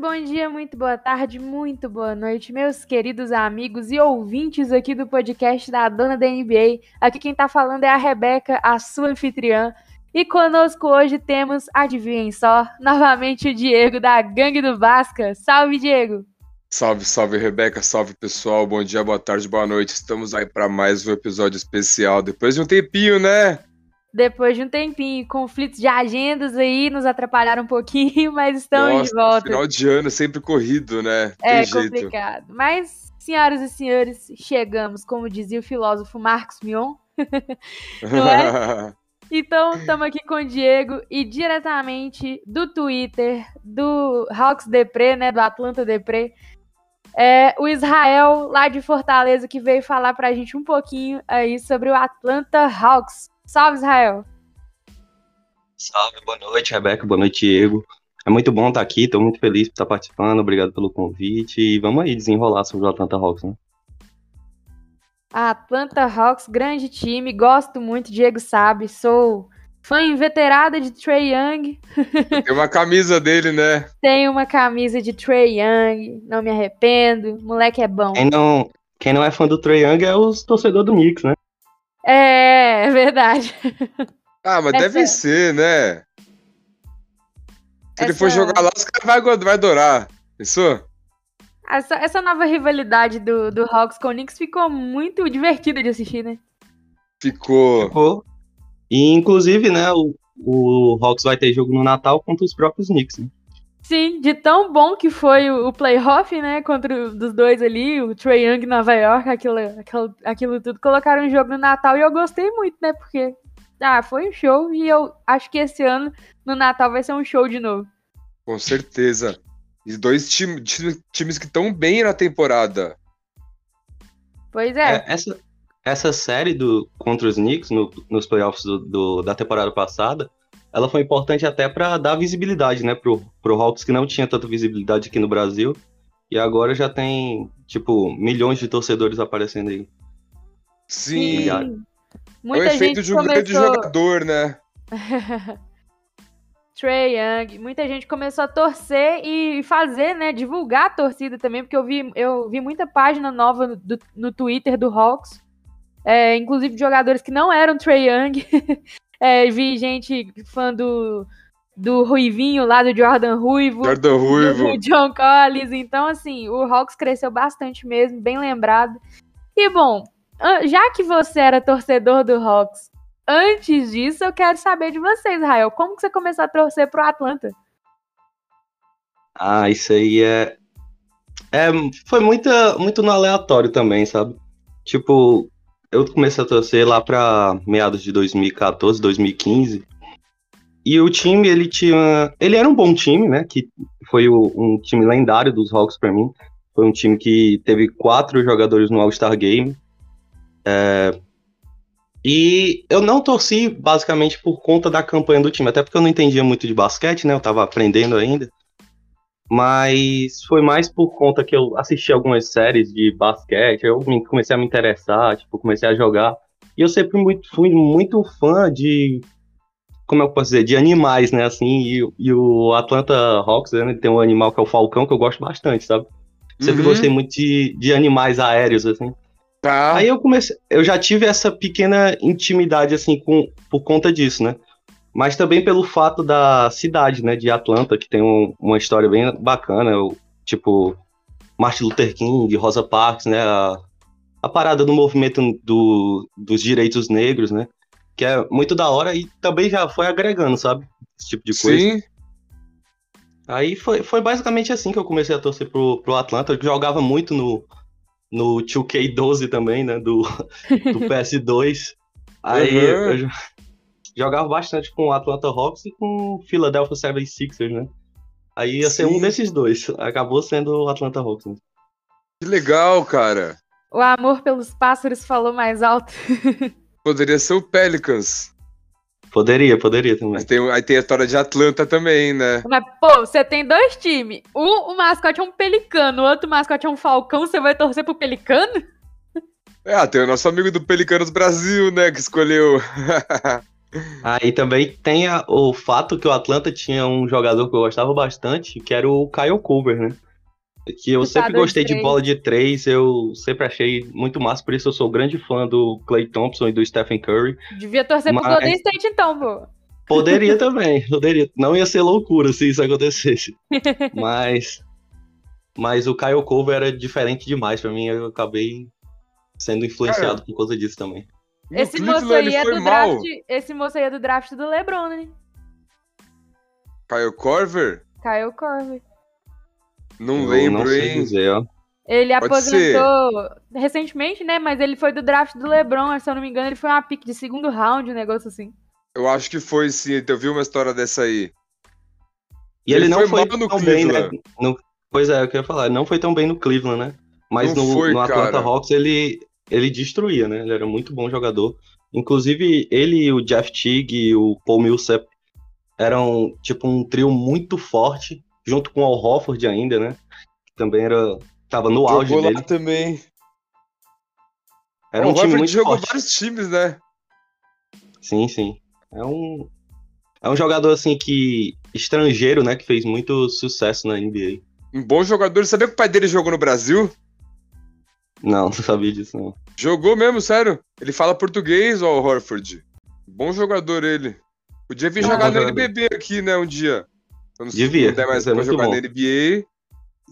Bom dia, muito boa tarde, muito boa noite, meus queridos amigos e ouvintes aqui do podcast da Dona da NBA. Aqui quem tá falando é a Rebeca, a sua anfitriã. E conosco hoje temos, adivinhem só, novamente o Diego da Gangue do Vasca. Salve, Diego! Salve, salve, Rebeca, salve pessoal, bom dia, boa tarde, boa noite. Estamos aí para mais um episódio especial. Depois de um tempinho, né? Depois de um tempinho. Conflitos de agendas aí nos atrapalharam um pouquinho, mas estamos Nossa, de volta. Final de ano é sempre corrido, né? é Tem jeito. complicado. Mas, senhoras e senhores, chegamos, como dizia o filósofo Marcos Mion. Não é? Então, estamos aqui com o Diego e diretamente do Twitter, do Hawks Depre, né? Do Atlanta Depre. É o Israel, lá de Fortaleza, que veio falar pra gente um pouquinho aí sobre o Atlanta Hawks. Salve, Israel! Salve, boa noite, Rebeca, boa noite, Diego. É muito bom estar aqui, estou muito feliz por estar participando, obrigado pelo convite e vamos aí desenrolar sobre o Atlanta Hawks, né? Atlanta Hawks, grande time, gosto muito, Diego sabe, sou fã inveterada de Trey Young. Tem uma camisa dele, né? Tenho uma camisa de Trey Young, não me arrependo, moleque é bom. Quem não, quem não é fã do Trae Young é os torcedores do Knicks, né? É, é verdade. Ah, mas Essa- deve ser, né? Se ele for jogar lá, os caras vai, vai adorar. Pensou? Essa, essa nova rivalidade do, do Hawks com o Knicks ficou muito divertida de assistir, né? Ficou. Ficou. E inclusive, né, o, o Hawks vai ter jogo no Natal contra os próprios Knicks, né? Sim, de tão bom que foi o, o playoff, né? Contra o, dos dois ali, o Trae Young em Nova York, aquilo, aquilo, aquilo tudo. Colocaram um jogo no Natal e eu gostei muito, né? Porque, ah, foi um show e eu acho que esse ano, no Natal, vai ser um show de novo. Com certeza. E dois time, time- times que estão bem na temporada. Pois é. É, essa, essa série do, contra os Knicks no- nos playoffs do- do- da temporada passada, ela foi importante até para dar visibilidade, né, pro, pro Hawks que não tinha tanta visibilidade aqui no Brasil. E agora já tem, tipo, milhões de torcedores aparecendo aí. Sim. Obrigado. É o Muita efeito gente de um grande começou... jogador, né? Trey Young, muita gente começou a torcer e fazer, né, divulgar a torcida também, porque eu vi, eu vi muita página nova no, do- no Twitter do Hawks, é, inclusive de jogadores que não eram Trey Young, É, vi gente fã do, do Ruivinho lá, do Jordan Ruivo, Jordan Ruivo. do John Collins, então assim, o Hawks cresceu bastante mesmo, bem lembrado. E bom, já que você era torcedor do Hawks, antes disso eu quero saber de você, Israel, como que você começou a torcer pro Atlanta? Ah, isso aí é. é foi muita, muito no aleatório também, sabe? Tipo, eu comecei a torcer lá pra meados de 2014, 2015. E o time, ele tinha. Ele era um bom time, né? Que foi o- um time lendário dos Hawks pra mim. Foi um time que teve quatro jogadores no All-Star Game. É, E eu não torci basicamente por conta da campanha do time, até porque eu não entendia muito de basquete, né? Eu tava aprendendo ainda. Mas foi mais por conta que eu assisti algumas séries de basquete, eu me- comecei a me interessar, tipo, comecei a jogar. E eu sempre muito, fui muito fã de, como eu posso dizer, de animais, né, assim, e, e o Atlanta Hawks, né, tem um animal que é o falcão, que eu gosto bastante, sabe? Sempre Uhum. gostei muito de, de animais aéreos, assim. Tá. Aí eu comecei, eu já tive essa pequena intimidade assim com por conta disso, né? Mas também pelo fato da cidade, né, de Atlanta, que tem um- uma história bem bacana, tipo Martin Luther King, Rosa Parks, né, a, a parada do movimento do, dos direitos negros, né? Que é muito da hora e também já foi agregando, sabe? Esse tipo de coisa. Sim. Aí foi, foi basicamente assim que eu comecei a torcer pro, pro Atlanta. Eu jogava muito no, no 2K12 também, né? Do, do PS2. Aí Uhum. eu jogava bastante com o Atlanta Hawks e com o Philadelphia 76ers, né? Aí ia ser Sim. um desses dois. Acabou sendo o Atlanta Hawks. né? Que legal, cara. O amor pelos pássaros falou mais alto. Poderia ser o Pelicans. Poderia, poderia também. Mas tem, aí tem a história de Atlanta também, né? Mas, pô, você tem dois times. Um, o mascote é um pelicano, o outro mascote é um falcão, você vai torcer pro pelicano? É, ah, tem o nosso amigo do Pelicanos Brasil, né? Que escolheu. Aí também tem a- o fato que o Atlanta tinha um jogador que eu gostava bastante, que era o Kyle Culver, né? Que eu sempre de gostei de três. bola de três, eu sempre achei muito massa, por isso eu sou grande fã do Clay Thompson e do Stephen Curry. Devia torcer pro Mas- Golden State então, pô. Poderia também, poderia. Não ia ser loucura se isso acontecesse. Mas. Mas o Kyle Culver era diferente demais pra mim, eu acabei sendo influenciado por causa disso também. Esse Cleveland moço aí é do mal. draft. Esse moço aí é do draft do LeBron, né? Kyle Corver? Kyle Corver. Não Eu lembro, não sei hein? dizer, ó. Ele Pode aposentou recentemente, né? Mas ele foi do draft do LeBron, se eu não me engano, ele foi uma pick de segundo round, um negócio assim. Eu acho que foi sim, eu vi uma história dessa aí. E ele, Ele não foi foi, mal no tão bem, né? Cleveland. No- pois é, eu queria falar, ele não foi tão bem no Cleveland, né? Mas Não no, foi, no Atlanta cara. Hawks ele, ele destruía, né? Ele era muito bom jogador. Inclusive, ele e o Jeff Teague e o Paul Millsap eram tipo um trio muito forte, junto com o Al Horford ainda, né? Que também era tava no auge Jogou lá dele. também. Era o um time Horford muito jogou forte. vários times, né? Sim, sim. É um é um jogador assim que estrangeiro, né, que fez muito sucesso na NBA. Um bom jogador. Sabia que o pai dele jogou no Brasil? Não, não sabia disso não. Jogou mesmo, sério. Ele fala português, ó, o Horford. Bom jogador ele. Podia vir jogar no jogador. NBB aqui, né, um dia. Quando Devia, não der mais é pra jogar bom. na NBA,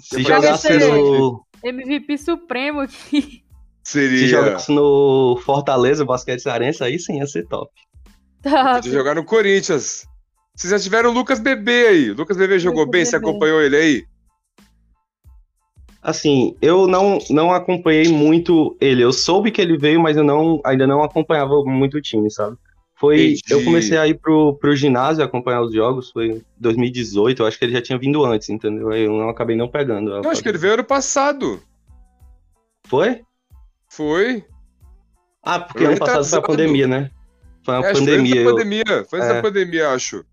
Se jogasse no MVP supremo aqui. seria. Se jogasse no Fortaleza, basquete cearense, aí sim ia ser top. Tá. Podia jogar no Corinthians. Vocês já tiveram o Lucas Bebê aí. O Lucas Bebê jogou Lucas bem? Você Bebê. acompanhou ele aí? Assim, eu não, não acompanhei muito ele. Eu soube que ele veio, mas eu não, ainda não acompanhava muito o time, sabe? Foi, Entendi. eu comecei a ir pro, pro ginásio acompanhar os jogos, foi em 2018, eu acho que ele já tinha vindo antes, entendeu? Eu não acabei não pegando. Eu acho que ele veio ano passado. Foi? Foi. Ah, porque ano passado foi a pandemia, né? Foi uma É, pandemia. Foi antes pandemia. Foi antes É. da pandemia, acho.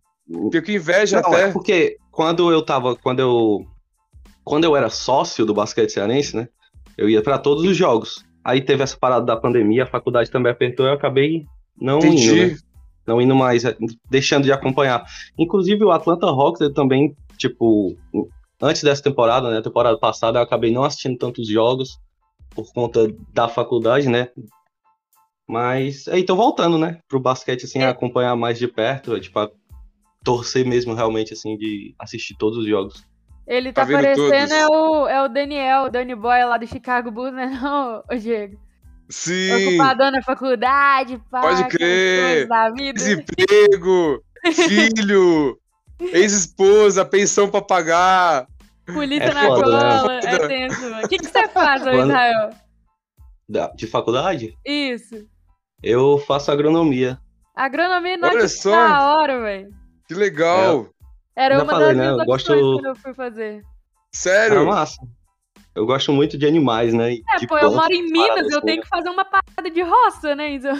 Fiquei com inveja Não, até. é porque quando eu tava, quando eu quando eu era sócio do basquete cearense, né? Eu ia pra todos os jogos. Aí teve essa parada da pandemia, a faculdade também apertou, eu acabei não indo, Entendi. né? Não indo mais, é, deixando de acompanhar. Inclusive o Atlanta Hawks, eu também, tipo, antes dessa temporada, né, temporada passada, eu acabei não assistindo tantos jogos por conta da faculdade, né? Mas aí tô voltando, né, pro basquete assim, acompanhar mais de perto, tipo, torcer mesmo realmente assim de assistir todos os jogos. Ele Tá tá, parecendo é o, é o Daniel, o Danny Boy lá do Chicago Bulls, né, não, ô Diego? Sim. Ocupador na faculdade, pá, Pode crer. coisas da vida. Desemprego, filho, ex-esposa, pensão pra pagar. Polícia É na foda, né? cola. É tenso, mano. O que, que você faz, ô Quando- Israel? Da- de faculdade, Isso. eu faço agronomia. Agronomia Olha que só. da hora, velho. Que legal. Era Já uma falei, das né? minhas Eu opções gosto- quando eu fui fazer. Sério? É massa. Eu gosto muito de animais, né? e É, de pô, eu moro em Minas, paradas eu assim, tenho né? que fazer uma parada de roça, né? Então...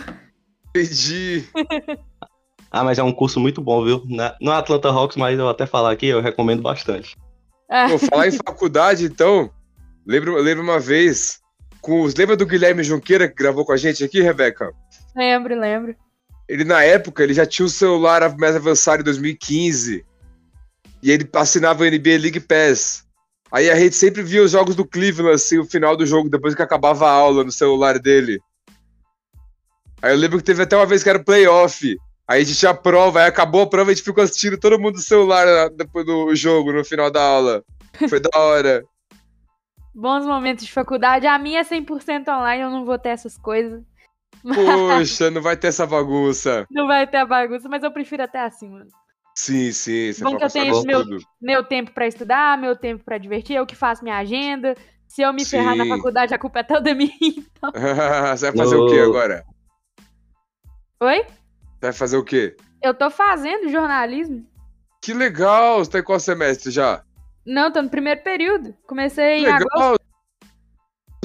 Entendi. Ah, mas é um curso muito bom, viu? Na- No Atlanta Hawks, mas eu vou até falar aqui, eu recomendo bastante. É. Vou falar em faculdade, então. Lembro, lembro uma vez. Com os, lembra do Guilherme Junqueira que gravou com a gente aqui, Rebeca? Lembro, lembro. Ele, na época, ele já tinha o celular mais avançado em 2015. E ele assinava o NBA League Pass. Aí a gente sempre via os jogos do Cleveland, assim, o final do jogo, depois que acabava a aula no celular dele. Aí eu lembro que teve até uma vez que era playoff. Aí a gente tinha a prova, aí acabou a prova e a gente ficou assistindo todo mundo do celular né, depois do jogo, no final da aula. Foi da hora. Bons momentos de faculdade. A minha é 100% online, eu não vou ter essas coisas. Poxa, não vai ter essa bagunça. Não vai ter a bagunça, mas eu prefiro até assim, mano. Sim, sim, você Bom vai que eu tenho meu-. Meu tempo pra estudar, meu tempo pra divertir, eu que faço minha agenda. Se eu me ferrar na Sim. faculdade, a culpa é toda minha. você vai fazer o No- quê agora? Oi? Você vai fazer o quê? Eu tô fazendo jornalismo. Que legal! Você tá em qual semestre já? Não, tô no primeiro período. Comecei Que em agosto.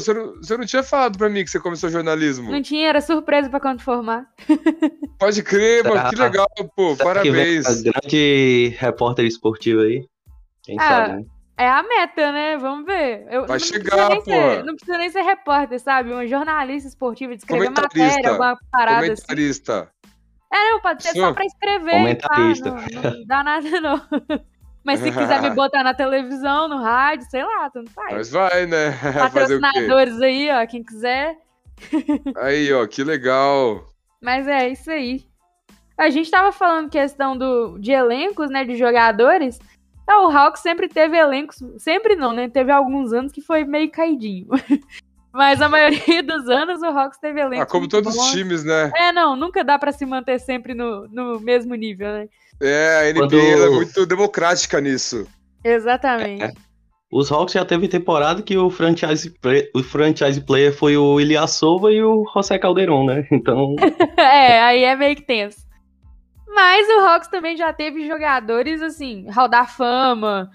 Você não, você não tinha falado pra mim que você começou jornalismo. Não tinha, era surpresa pra quando formar. Pode crer, mano. Que legal, pô. Será que Parabéns. essa grande repórter esportiva aí? Quem Ah, sabe, né? É a meta, né? Vamos ver. Eu, Vai não chegar, pô. ser- Não precisa nem ser repórter, sabe? Um jornalista esportivo, de escrever Comentarista. matéria, alguma parada assim. Comentarista. É, não, pode ser só pra escrever. Comentarista. Tá? Não, não dá nada, não. Mas se quiser me botar na televisão, no rádio, sei lá, tanto faz. Mas vai, né? Patrocinadores aí, ó, quem quiser. Aí, ó, que legal. Mas é isso aí. A gente tava falando questão do, de elencos, né, de jogadores. É, o Hawks sempre teve elencos, sempre não, né? Teve alguns anos que foi meio caidinho. Mas a maioria dos anos o Hawks teve elenco. Ah, como todos bons. os times, né? É, não, nunca dá para se manter sempre no, no mesmo nível, né? É, a NBA Quando- é muito democrática nisso. Exatamente. É. Os Hawks já teve temporada que o franchise, play- o franchise player foi o Ilyasova e o José Calderon, né? Então, É, aí é meio que tenso. Mas o Hawks também já teve jogadores, assim, Hall da Fama,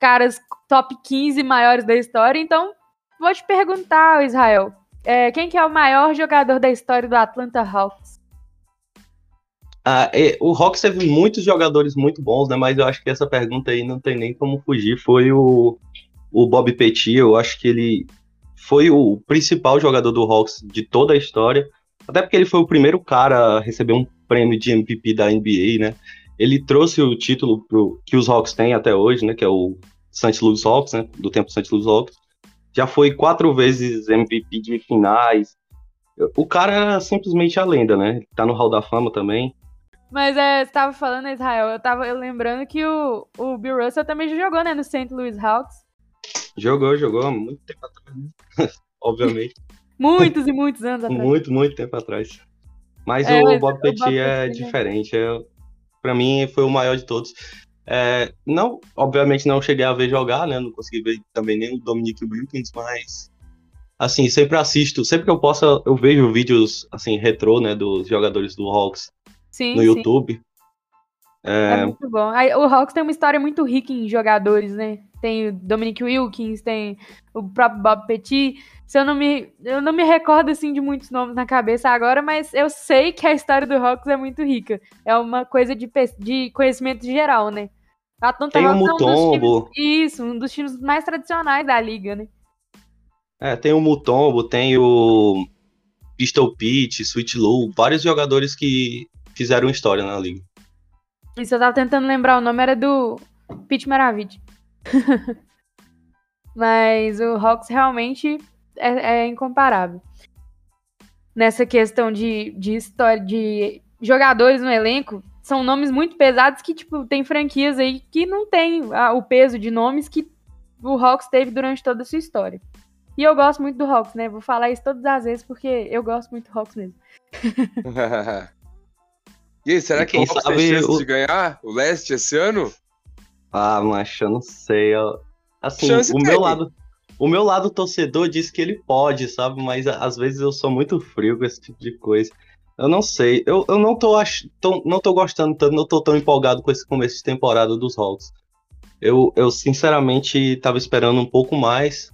caras top 15 maiores da história. Então, vou te perguntar, Israel, é, quem que é o maior jogador da história do Atlanta Hawks? Ah, é, o Hawks teve muitos jogadores muito bons, né? Mas eu acho que essa pergunta aí não tem nem como fugir. Foi o, o Bob Petit, eu acho que ele foi o principal jogador do Hawks de toda a história. Até porque ele foi o primeiro cara a receber um prêmio de MVP da NBA, né? Ele trouxe o título pro, que os Hawks têm até hoje, né? Que é o St. Louis Hawks, né? Do tempo St. Louis Hawks. Já foi quatro vezes MVP de finais. O cara era simplesmente a lenda, né? Tá no Hall da Fama também. Mas é, você tava falando, Israel, eu tava lembrando que o, o Bill Russell também já jogou, né, no St. Louis Hawks. Jogou, jogou há muito tempo atrás, né? Obviamente. Muitos e muitos anos atrás. muito, muito tempo atrás. Mas É, o mas Bob Petit é Petit, né? diferente. É, para mim, foi o maior de todos. É, não, obviamente não cheguei a ver jogar, né? Não consegui ver também nem o Dominic Wilkins, mas assim, sempre assisto, sempre que eu posso, eu vejo vídeos assim, retrô, né, dos jogadores do Hawks Sim, no sim. YouTube. É É, muito bom. O Hawks tem uma história muito rica em jogadores, né? Tem o Dominic Wilkins, tem o próprio Bob Petit. Se eu não me, eu não me recordo assim de muitos nomes na cabeça agora, mas eu sei que a história do Hawks é muito rica. É uma coisa de, de conhecimento geral, né? A Atlanta tem o Hawks é um Mutombo, times, isso, um dos times mais tradicionais da liga, né? é, tem o Mutombo, tem o Pistol Pete, Sweet Lou, vários jogadores que fizeram história na liga. Isso eu tava tentando lembrar, o nome era do Pete Maravich. Mas o Hawks realmente é, é incomparável. Nessa questão de, de história, de jogadores no elenco, são nomes muito pesados que, tipo, tem franquias aí que não tem ah, o peso de nomes que o Hawks teve durante toda a sua história. E eu gosto muito do Hawks, né? Vou falar isso todas as vezes porque eu gosto muito do Hawks mesmo. e aí, será E que quem Hawks sabe tem chance o- de ganhar o leste esse ano? Ah, mas eu não sei. Assim, Chance o tem. meu lado, o meu lado torcedor diz que ele pode, sabe? Mas às vezes eu sou muito frio com esse tipo de coisa. Eu não sei. Eu, eu não tô, ach... não tô gostando tanto, não tô tão empolgado com esse começo de temporada dos Hawks. Eu, eu sinceramente tava esperando um pouco mais.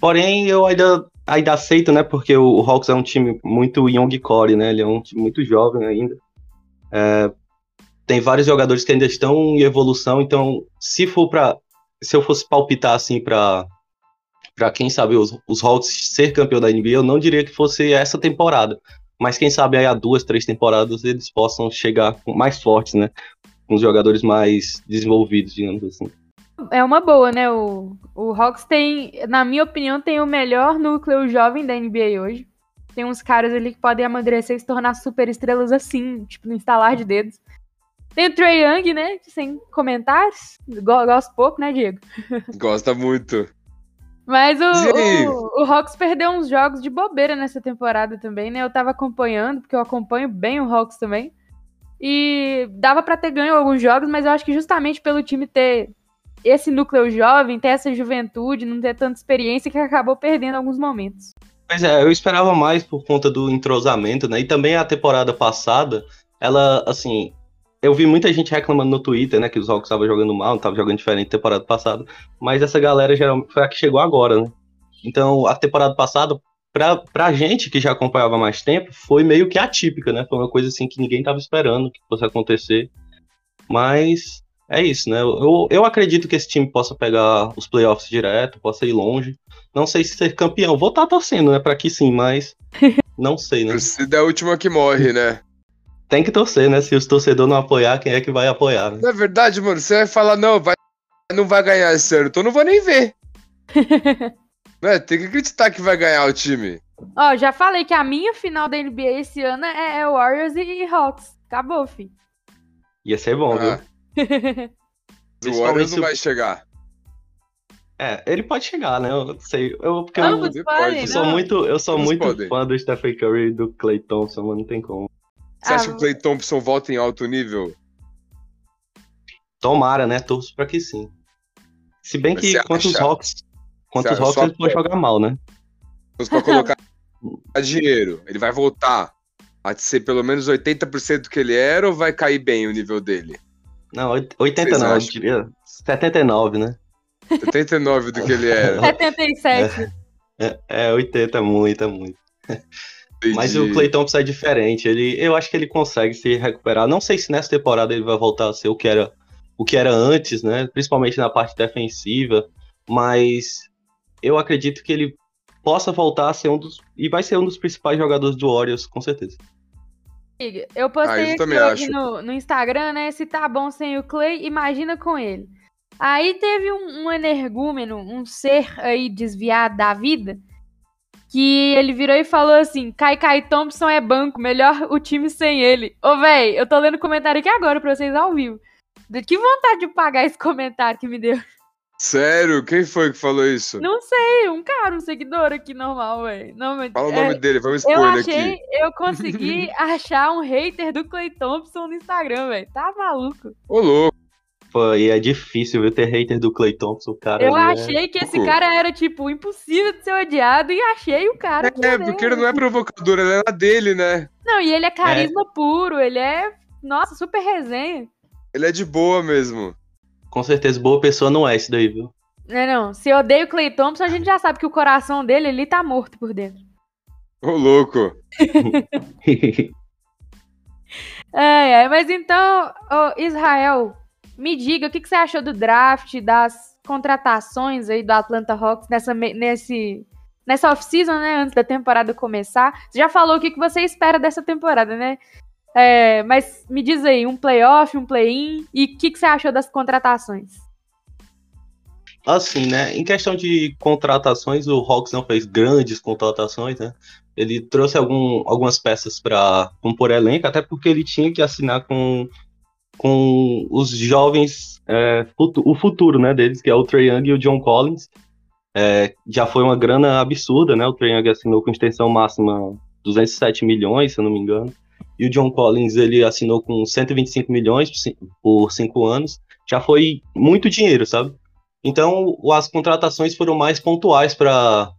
Porém, eu ainda, ainda aceito, né? Porque o Hawks é um time muito young core, né? Ele é um time muito jovem ainda. É, tem vários jogadores que ainda estão em evolução, então se for para se eu fosse palpitar assim para para quem sabe os, os Hawks ser campeão da NBA, eu não diria que fosse essa temporada, mas quem sabe aí há duas, três temporadas eles possam chegar mais fortes, né? Com os jogadores mais desenvolvidos, digamos assim. É uma boa, né? O, o Hawks tem, na minha opinião, tem o melhor núcleo jovem da NBA hoje. Tem uns caras ali que podem amadurecer e se tornar super estrelas assim, tipo, no instalar de dedos. Tem o Trey Young, né? Sem comentários. Go- Gosto pouco, né, Diego? Gosta muito. Mas o, o, o Hawks perdeu uns jogos de bobeira nessa temporada também, né? Eu tava acompanhando, porque eu acompanho bem o Hawks também. E dava pra ter ganho alguns jogos, mas eu acho que justamente pelo time ter esse núcleo jovem, ter essa juventude, não ter tanta experiência, que acabou perdendo alguns momentos. Pois é, eu esperava mais por conta do entrosamento, né? E também a temporada passada, ela, assim, eu vi muita gente reclamando no Twitter, né? Que os Hawks estavam jogando mal, estavam jogando diferente da temporada passada. Mas essa galera geralmente foi a que chegou agora, né? Então, a temporada passada, pra, pra gente que já acompanhava mais tempo, foi meio que atípica, né? Foi uma coisa assim que ninguém tava esperando que fosse acontecer. Mas é isso, né? Eu, eu acredito que esse time possa pegar os playoffs direto, possa ir longe. Não sei se ser campeão. Vou estar torcendo, né? Pra que sim, mas não sei, né? Torcida é a última que morre, né? tem que torcer, né? Se os torcedores não apoiar, quem é que vai apoiar? Né? Na verdade, mano, você vai falar, não, vai, não vai ganhar esse ano, então não vou nem ver. né? Tem que acreditar que vai ganhar o time. Ó, já falei que a minha final da NBA esse ano é, é Warriors e Hawks. Acabou, fi. Ia ser bom, Ah. viu? O Warriors não vai chegar. É, ele pode chegar, né? Eu não sei. Eu, porque eu, Ambos Pode, podem, eu sou não. muito, eu sou muito podem. fã do Stephen Curry e do Clay Thompson, mas não tem como. Você Ah, acha que o Clay Thompson volta em alto nível? Tomara, né? Torço pra que sim. Se bem Mas que você contra os acha? Hawks, contra os Você Hawks ele pode jogar mal, né? Se pra colocar dinheiro, ele vai voltar a ser pelo menos 80% do que ele era ou vai cair bem o nível dele? Não, oit- 80 Vocês não, eu acham? diria 79, né? 79 do que ele era. 77. É, é 80 é muito, é muito. Mas o Entendi. Clay Thompson é diferente. Ele, eu acho que ele consegue se recuperar. Não sei se nessa temporada ele vai voltar a ser o que era, o que era antes, né? Principalmente na parte defensiva. Mas eu acredito que ele possa voltar a ser um dos. E vai ser um dos principais jogadores do Warriors, com certeza. Eu Ah, postei eu aqui acho. no, no Instagram, né? Se tá bom sem o Clay, imagina com ele. Aí teve um, um energúmeno, um ser aí desviado da vida, que ele virou e falou assim: Kai Kai Thompson é banco, melhor o time sem ele. Ô, véi, eu tô lendo comentário aqui agora pra vocês ao vivo. De- Que vontade de pagar esse comentário que me deu. Sério? Quem foi que falou isso? Não sei, um cara, um seguidor aqui normal, mas, Fala o é, nome dele, vamos expor Eu achei, aqui. eu consegui achar um hater do Clay Thompson no Instagram, velho. Tá maluco. Ô, louco. Pô, e é difícil, viu, ter hater do Clay Thompson, cara. Eu é- achei que esse cara era, tipo, impossível de ser odiado e achei o cara. É, era porque ele não é provocador, ele é na dele, né? Não, e ele é carisma puro, ele é, nossa, super resenha. Ele é de boa mesmo. Com certeza, boa pessoa não é esse daí, viu? Não, não. Se eu odeio o Clay Thompson, a gente já sabe que o coração dele, ele tá morto por dentro. Ô, louco. É, é, mas então, ô, Israel, me diga o que, que você achou do draft, das contratações aí do Atlanta Hawks nessa, nesse, nessa off-season, né? Antes da temporada começar. Você já falou o que, que você espera dessa temporada, né? É, mas me diz aí, um playoff, um play-in, e o que, que você achou das contratações? Assim, né? Em questão de contratações, o Hawks não fez grandes contratações, né? Ele trouxe algum, algumas peças para compor elenco, até porque ele tinha que assinar com, com os jovens, é, futu- o futuro, né, deles, que é o Trae Young e o John Collins. É, já foi uma grana absurda, né? O Trae Young assinou com extensão máxima 207 milhões, se eu não me engano. E o John Collins, ele assinou com 125 milhões por cin- por cinco anos. Já foi muito dinheiro, sabe? Então, as contratações foram mais pontuais para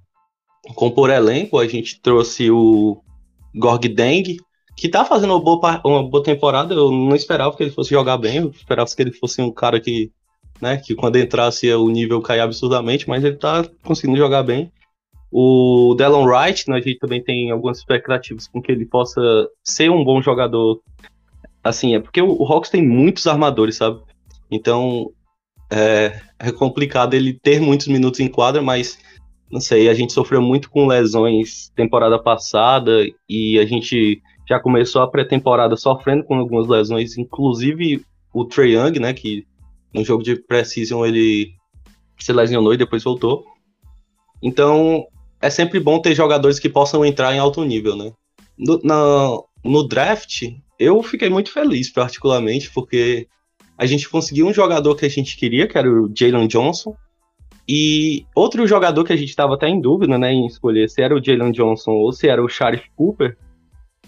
compor elenco. A gente trouxe o Gorg Deng, que tá fazendo uma boa, uma boa temporada. Eu não esperava que ele fosse jogar bem, eu esperava que ele fosse um cara que, né, que quando entrasse o nível cair absurdamente, mas ele tá conseguindo jogar bem. O Delon Wright, né, a gente também tem algumas expectativas com que ele possa ser um bom jogador. Assim, é porque o, o Hawks tem muitos armadores, sabe? Então, é, é complicado ele ter muitos minutos em quadra, mas não sei, a gente sofreu muito com lesões temporada passada e a gente já começou a pré-temporada sofrendo com algumas lesões, inclusive o Trae Young, né, que no jogo de pré-season ele se lesionou e depois voltou. Então, é sempre bom ter jogadores que possam entrar em alto nível, né? No, na- no draft, eu fiquei muito feliz, particularmente, porque a gente conseguiu um jogador que a gente queria, que era o Jalen Johnson. E outro jogador que a gente estava até em dúvida, né, em escolher se era o Jalen Johnson ou se era o Sharif Cooper,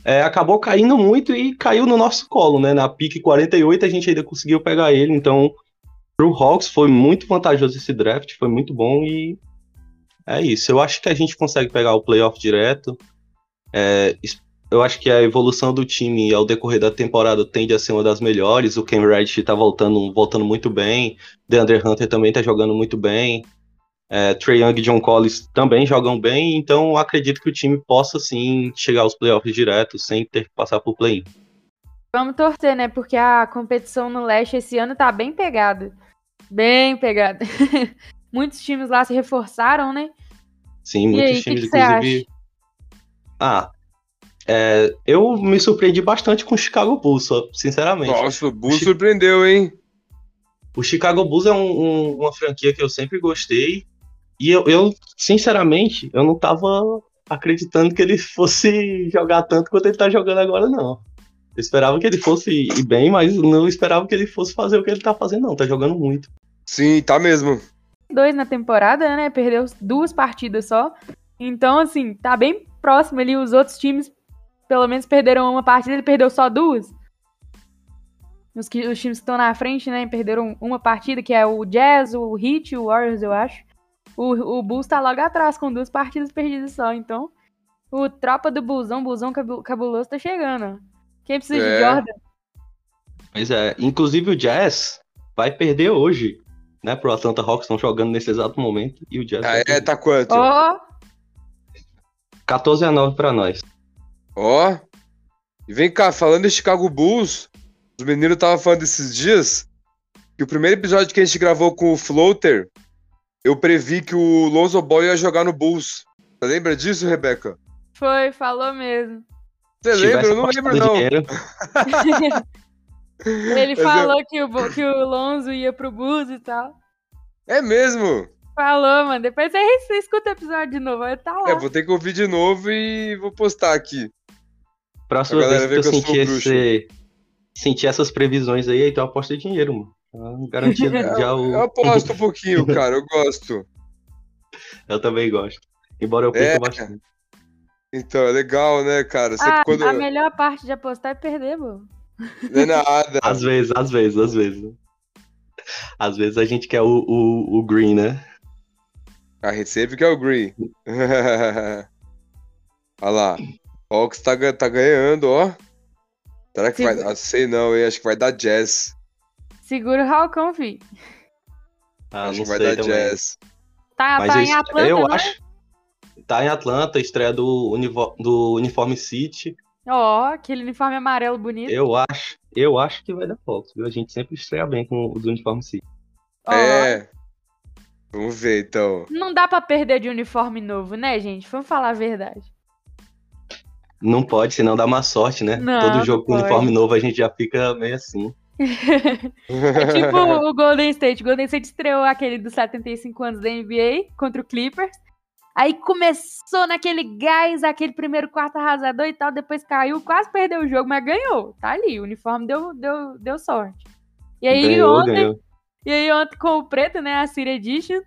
é, acabou caindo muito e caiu no nosso colo, né? Na pique 48 a gente ainda conseguiu pegar ele, então pro Hawks foi muito vantajoso esse draft, foi muito bom e é isso. Eu acho que a gente consegue pegar o playoff direto. É, eu acho que a evolução do time ao decorrer da temporada tende a ser uma das melhores. O Cam Reddish tá voltando, voltando muito bem. DeAndre Hunter também tá jogando muito bem. É, Trey Young e John Collins também jogam bem, então eu acredito que o time possa sim chegar aos playoffs direto sem ter que passar por play-in. Vamos torcer, né? Porque a competição no leste esse ano tá bem pegada. Bem pegada. Muitos times lá se reforçaram, né? Sim, E muitos aí, que times, que você inclusive. Ah, É, eu me surpreendi bastante com o Chicago Bulls, sinceramente. Nossa, o Bulls surpreendeu, hein? O Chicago Bulls é um, um, uma franquia que eu sempre gostei. E eu, eu, sinceramente, eu não tava acreditando que ele fosse jogar tanto quanto ele tá jogando agora, não. Eu esperava que ele fosse ir bem, mas não esperava que ele fosse fazer o que ele tá fazendo, não. Tá jogando muito. Sim, tá mesmo. Dois na temporada, né? Perdeu duas partidas só. Então, assim, tá bem próximo ali. Os outros times, pelo menos, perderam uma partida, ele perdeu só duas. Os, que, os times que estão na frente, né? Perderam uma partida, que é o Jazz, o Heat e o Warriors, eu acho. O, o Bulls tá logo atrás, com duas partidas perdidas só. Então, o tropa do Bullzão, Bullzão cabuloso, tá chegando. Quem precisa é. de Jordan? Pois é, inclusive o Jazz vai perder hoje, né, pro Atlanta Hawks, estão jogando nesse exato momento, e o Jazz... Ah, é, tá quanto? Ó! Oh. 14 a 9 pra nós. Ó! Oh. E vem cá, falando de Chicago Bulls, os meninos estavam falando esses dias que o primeiro episódio que a gente gravou com o Floater, eu previ que o Lonzo Ball ia jogar no Bulls. Você lembra disso, Rebeca? Foi, falou mesmo. Você lembra? Eu não lembro, não. Ele Mas falou eu... que, o, que o Lonzo ia pro Bulls e tal. É mesmo? Falou, mano. Depois você, você escuta o episódio de novo. Tá lá. É, vou ter que ouvir de novo e vou postar aqui. Próxima vez que eu, sentir, esse, sentir essas previsões aí, então eu aposto dinheiro, mano. Tá garantido já o... Eu aposto um pouquinho, cara. Eu gosto. eu também gosto. Embora eu perca é. bastante. Então, é legal, né, cara? Ah, quando... A melhor parte de apostar é perder, mano. Não é nada. às vezes, às vezes, às vezes. Às vezes a gente quer o, o, o green, né? A gente sempre quer o green. Olha lá. Hawks tá, tá ganhando, ó. Será que Segura... vai. Ah, sei não, eu acho que vai dar jazz. Segura o Halcão, fi. Ah, acho que vai dar também. jazz. Tá, Mas tá em Atlanta, eu né? acho tá em Atlanta, estreia do, do Uniforme City. Ó, oh, aquele uniforme amarelo bonito. Eu acho, eu acho que vai dar Fox, viu? A gente sempre estreia bem com os uniformes City. Oh. É. Vamos ver, então. Não dá para perder de uniforme novo, né, gente? Vamos falar a verdade. Não pode, senão dá má sorte, né? Não, Todo jogo com uniforme novo a gente já fica meio assim. É tipo o Golden State. O Golden State estreou aquele dos 75 anos da NBA contra o Clippers. Aí começou naquele gás, aquele primeiro quarto arrasador e tal, depois caiu, quase perdeu o jogo, mas ganhou. Tá ali, o uniforme deu, deu, deu sorte. E aí ganhou, ontem, ganhou. e aí ontem com o preto, né, a City Edition,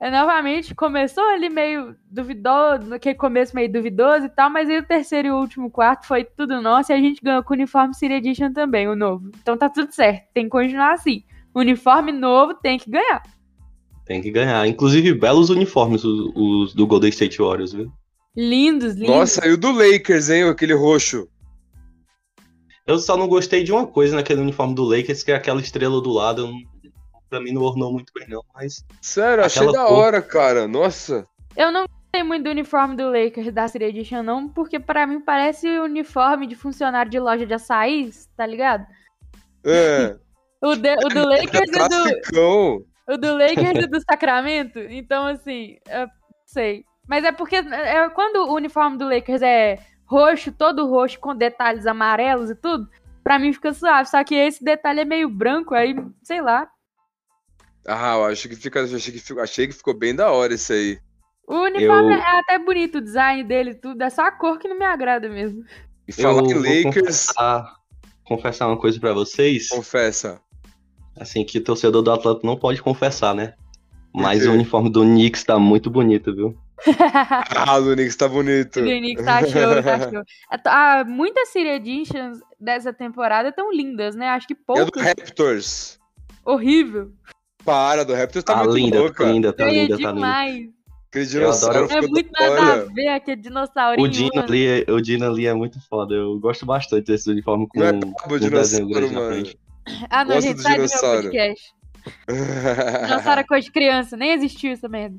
é, novamente começou ali meio duvidoso, naquele começo meio duvidoso e tal, mas aí o terceiro e o último quarto foi tudo nosso e a gente ganhou com o uniforme City Edition também, o novo. Então tá tudo certo, tem que continuar assim. uniforme novo tem que ganhar. Tem que ganhar. Inclusive, belos uniformes os, os do Golden State Warriors, viu? Lindos, lindos. Nossa, e o do Lakers, hein? Aquele roxo. Eu só não gostei de uma coisa naquele uniforme do Lakers, que é aquela estrela do lado. Não, pra mim não ornou muito bem, não, mas. Sério, achei da cor... hora, cara. Nossa. Eu não gostei muito do uniforme do Lakers da City Edition, não, porque para mim parece uniforme de funcionário de loja de açaí, tá ligado? É. o, de, o do Lakers é do. O do Lakers e do Sacramento. Então, assim, eu sei. Mas é porque é, quando o uniforme do Lakers é roxo, todo roxo, com detalhes amarelos e tudo, pra mim fica suave. Só que esse detalhe é meio branco, aí, sei lá. Ah, eu acho que fica. Achei que, achei que ficou bem da hora isso aí. O uniforme eu... é até bonito, o design dele tudo. É só a cor que não me agrada mesmo. E falar em Lakers. Confessar, confessar uma coisa para vocês. Confessa. Assim, que o torcedor do Atlanta não pode confessar, né? Mas o uniforme do Knicks tá muito bonito, viu? ah, o Knicks tá bonito. O Knicks tá show, tá show. Ah, muitas City Editions dessa temporada tão lindas, né? Acho que poucas. A do Raptors. Horrível. Para, do Raptors tá, tá muito linda, louca. Tá linda, tá linda, tá linda. Aquele dinossauro É muito nada a ver aquele dinossaurinho. O Dino, ali, é, o Dino ali é muito foda. Eu gosto bastante desse uniforme com, é com o desenho grande mano. na frente. Ah, não, Gosto gente, sai do meu podcast. dinossauro é coisa de criança, nem existiu essa merda.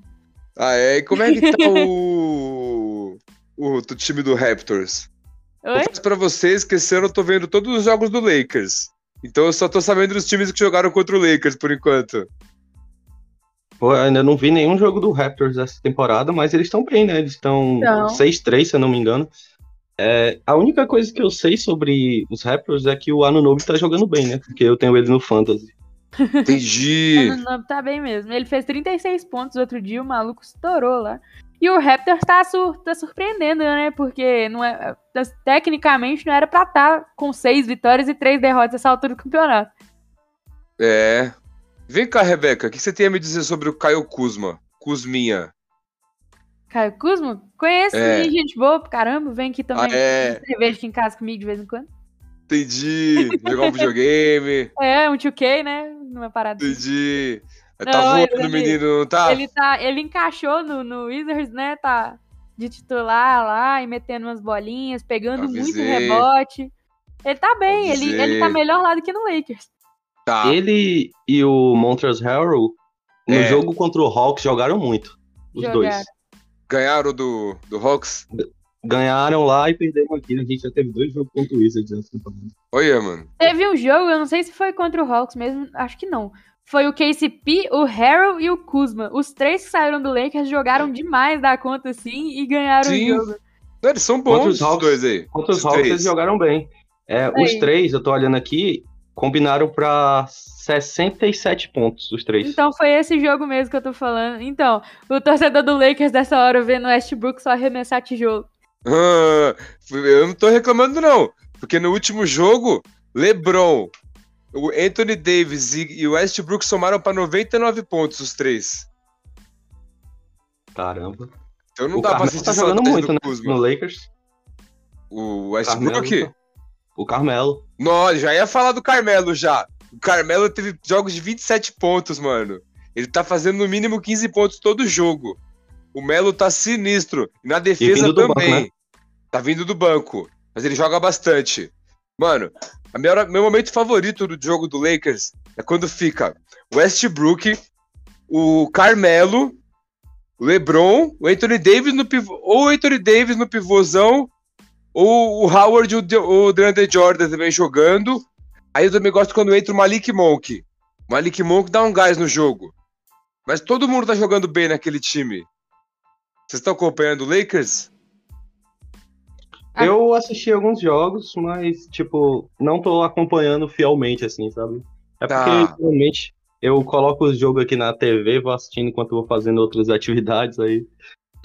Ah, é? E como é que tá o... o time do Raptors? Oi? Confesso pra vocês que esse ano eu tô vendo todos os jogos do Lakers. Então eu só tô sabendo dos times que jogaram contra o Lakers por enquanto. Pô, ainda não vi nenhum jogo do Raptors essa temporada, mas eles estão bem, né? Eles estão 6-3, se eu não me engano. É, a única coisa que eu sei sobre os Raptors é que o Anunobi tá jogando bem, né? Porque eu tenho ele no Fantasy. Entendi. Não, tá bem mesmo. Ele fez 36 pontos outro dia, o maluco estourou lá. E o Raptors tá, sur tá surpreendendo, né? Porque não é, tecnicamente não era pra estar tá com seis vitórias e três derrotas essa altura do campeonato. É. Vem cá, Rebeca, o que você tem a me dizer sobre o Caio Kuzma? Kuzminha. Caio Kuzma? Conheço, é. gente boa pra caramba. Vem aqui também. Ah, é. Cerveja aqui em casa comigo de vez em quando. Entendi. Jogar um videogame. É, um 2K, né? Numa parada. Entendi. Não, tá voando o menino, não tá? Ele, tá? ele encaixou no, no Wizards, né? Tá de titular lá e metendo umas bolinhas, pegando Avisei. muito rebote. Ele tá bem, ele, ele tá melhor lá do que no Lakers. Tá. Ele e o Montrezl Harrell, no é. jogo contra o Hawks, jogaram muito. Os jogaram. dois. Ganharam do, do Hawks? Ganharam lá e perderam aqui. A gente já teve dois jogos contra o Wizards antes do Olha, mano. Teve um jogo, eu não sei se foi contra o Hawks mesmo, acho que não. Foi o KCP, o Harrell e o Kuzma. Os três que saíram do Lakers jogaram demais da conta, assim, e ganharam Sim. o jogo. Eles são bons, os Hawks, dois aí. Contra os, os Hawks, eles jogaram bem. É, os três, eu tô olhando aqui, combinaram para 67 pontos, os três. Então foi esse jogo mesmo que eu tô falando. Então, o torcedor do Lakers dessa hora vendo o Westbrook só arremessar tijolo. Ah, eu não tô reclamando, não. Porque no último jogo, LeBron, o Anthony Davis e o Westbrook somaram para 99 pontos, os três. Caramba. Então não o dá Carmelo pra tá jogando muito, né? No Lakers. O Westbrook? O Carmelo. Não, já ia falar do Carmelo já. O Carmelo teve jogos de 27 pontos, mano. Ele tá fazendo no mínimo 15 pontos todo jogo. O Melo tá sinistro. E na defesa também. Banco, né? Tá vindo do banco. Mas ele joga bastante. Mano, a minha, meu momento favorito do jogo do Lakers é quando fica Westbrook, o Carmelo, o LeBron, o Anthony Davis no pivô, ou o Anthony Davis no pivôzão, ou o Howard e o DeAndre Jordan também jogando. Aí eu também gosto quando entra o Malik Monk. O Malik Monk dá um gás no jogo. Mas todo mundo tá jogando bem naquele time. Vocês estão acompanhando o Lakers? Ah. Eu assisti alguns jogos, mas, tipo, não tô acompanhando fielmente, assim, sabe? É porque, tá. realmente, eu coloco o jogo aqui na TV, vou assistindo enquanto vou fazendo outras atividades aí.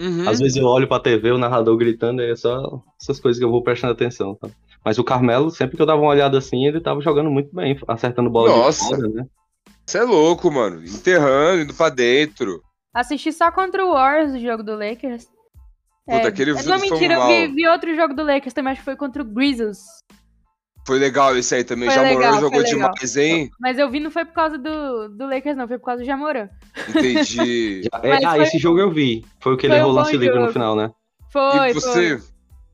Uhum. Às vezes eu olho pra TV, o narrador gritando, é só essas coisas que eu vou prestando atenção, tá? Mas o Carmelo, sempre que eu dava uma olhada assim, ele tava jogando muito bem, acertando bola Nossa. de fora, né? Você é louco, mano. Enterrando, indo pra dentro. Assisti só contra o Warriors, o jogo do Lakers. Puta, é, aquele Não, mentira, eu vi, vi, outro jogo do Lakers também, acho que foi contra o Grizzlies. Foi legal esse aí também. Foi Jamoran legal, jogou demais, hein? Mas eu vi não foi por causa do, do Lakers, não, foi por causa do Jamoran. Entendi. é, ah, foi... esse jogo eu vi. Foi o que ele errou um lance livre no final, né? Foi, e você, foi.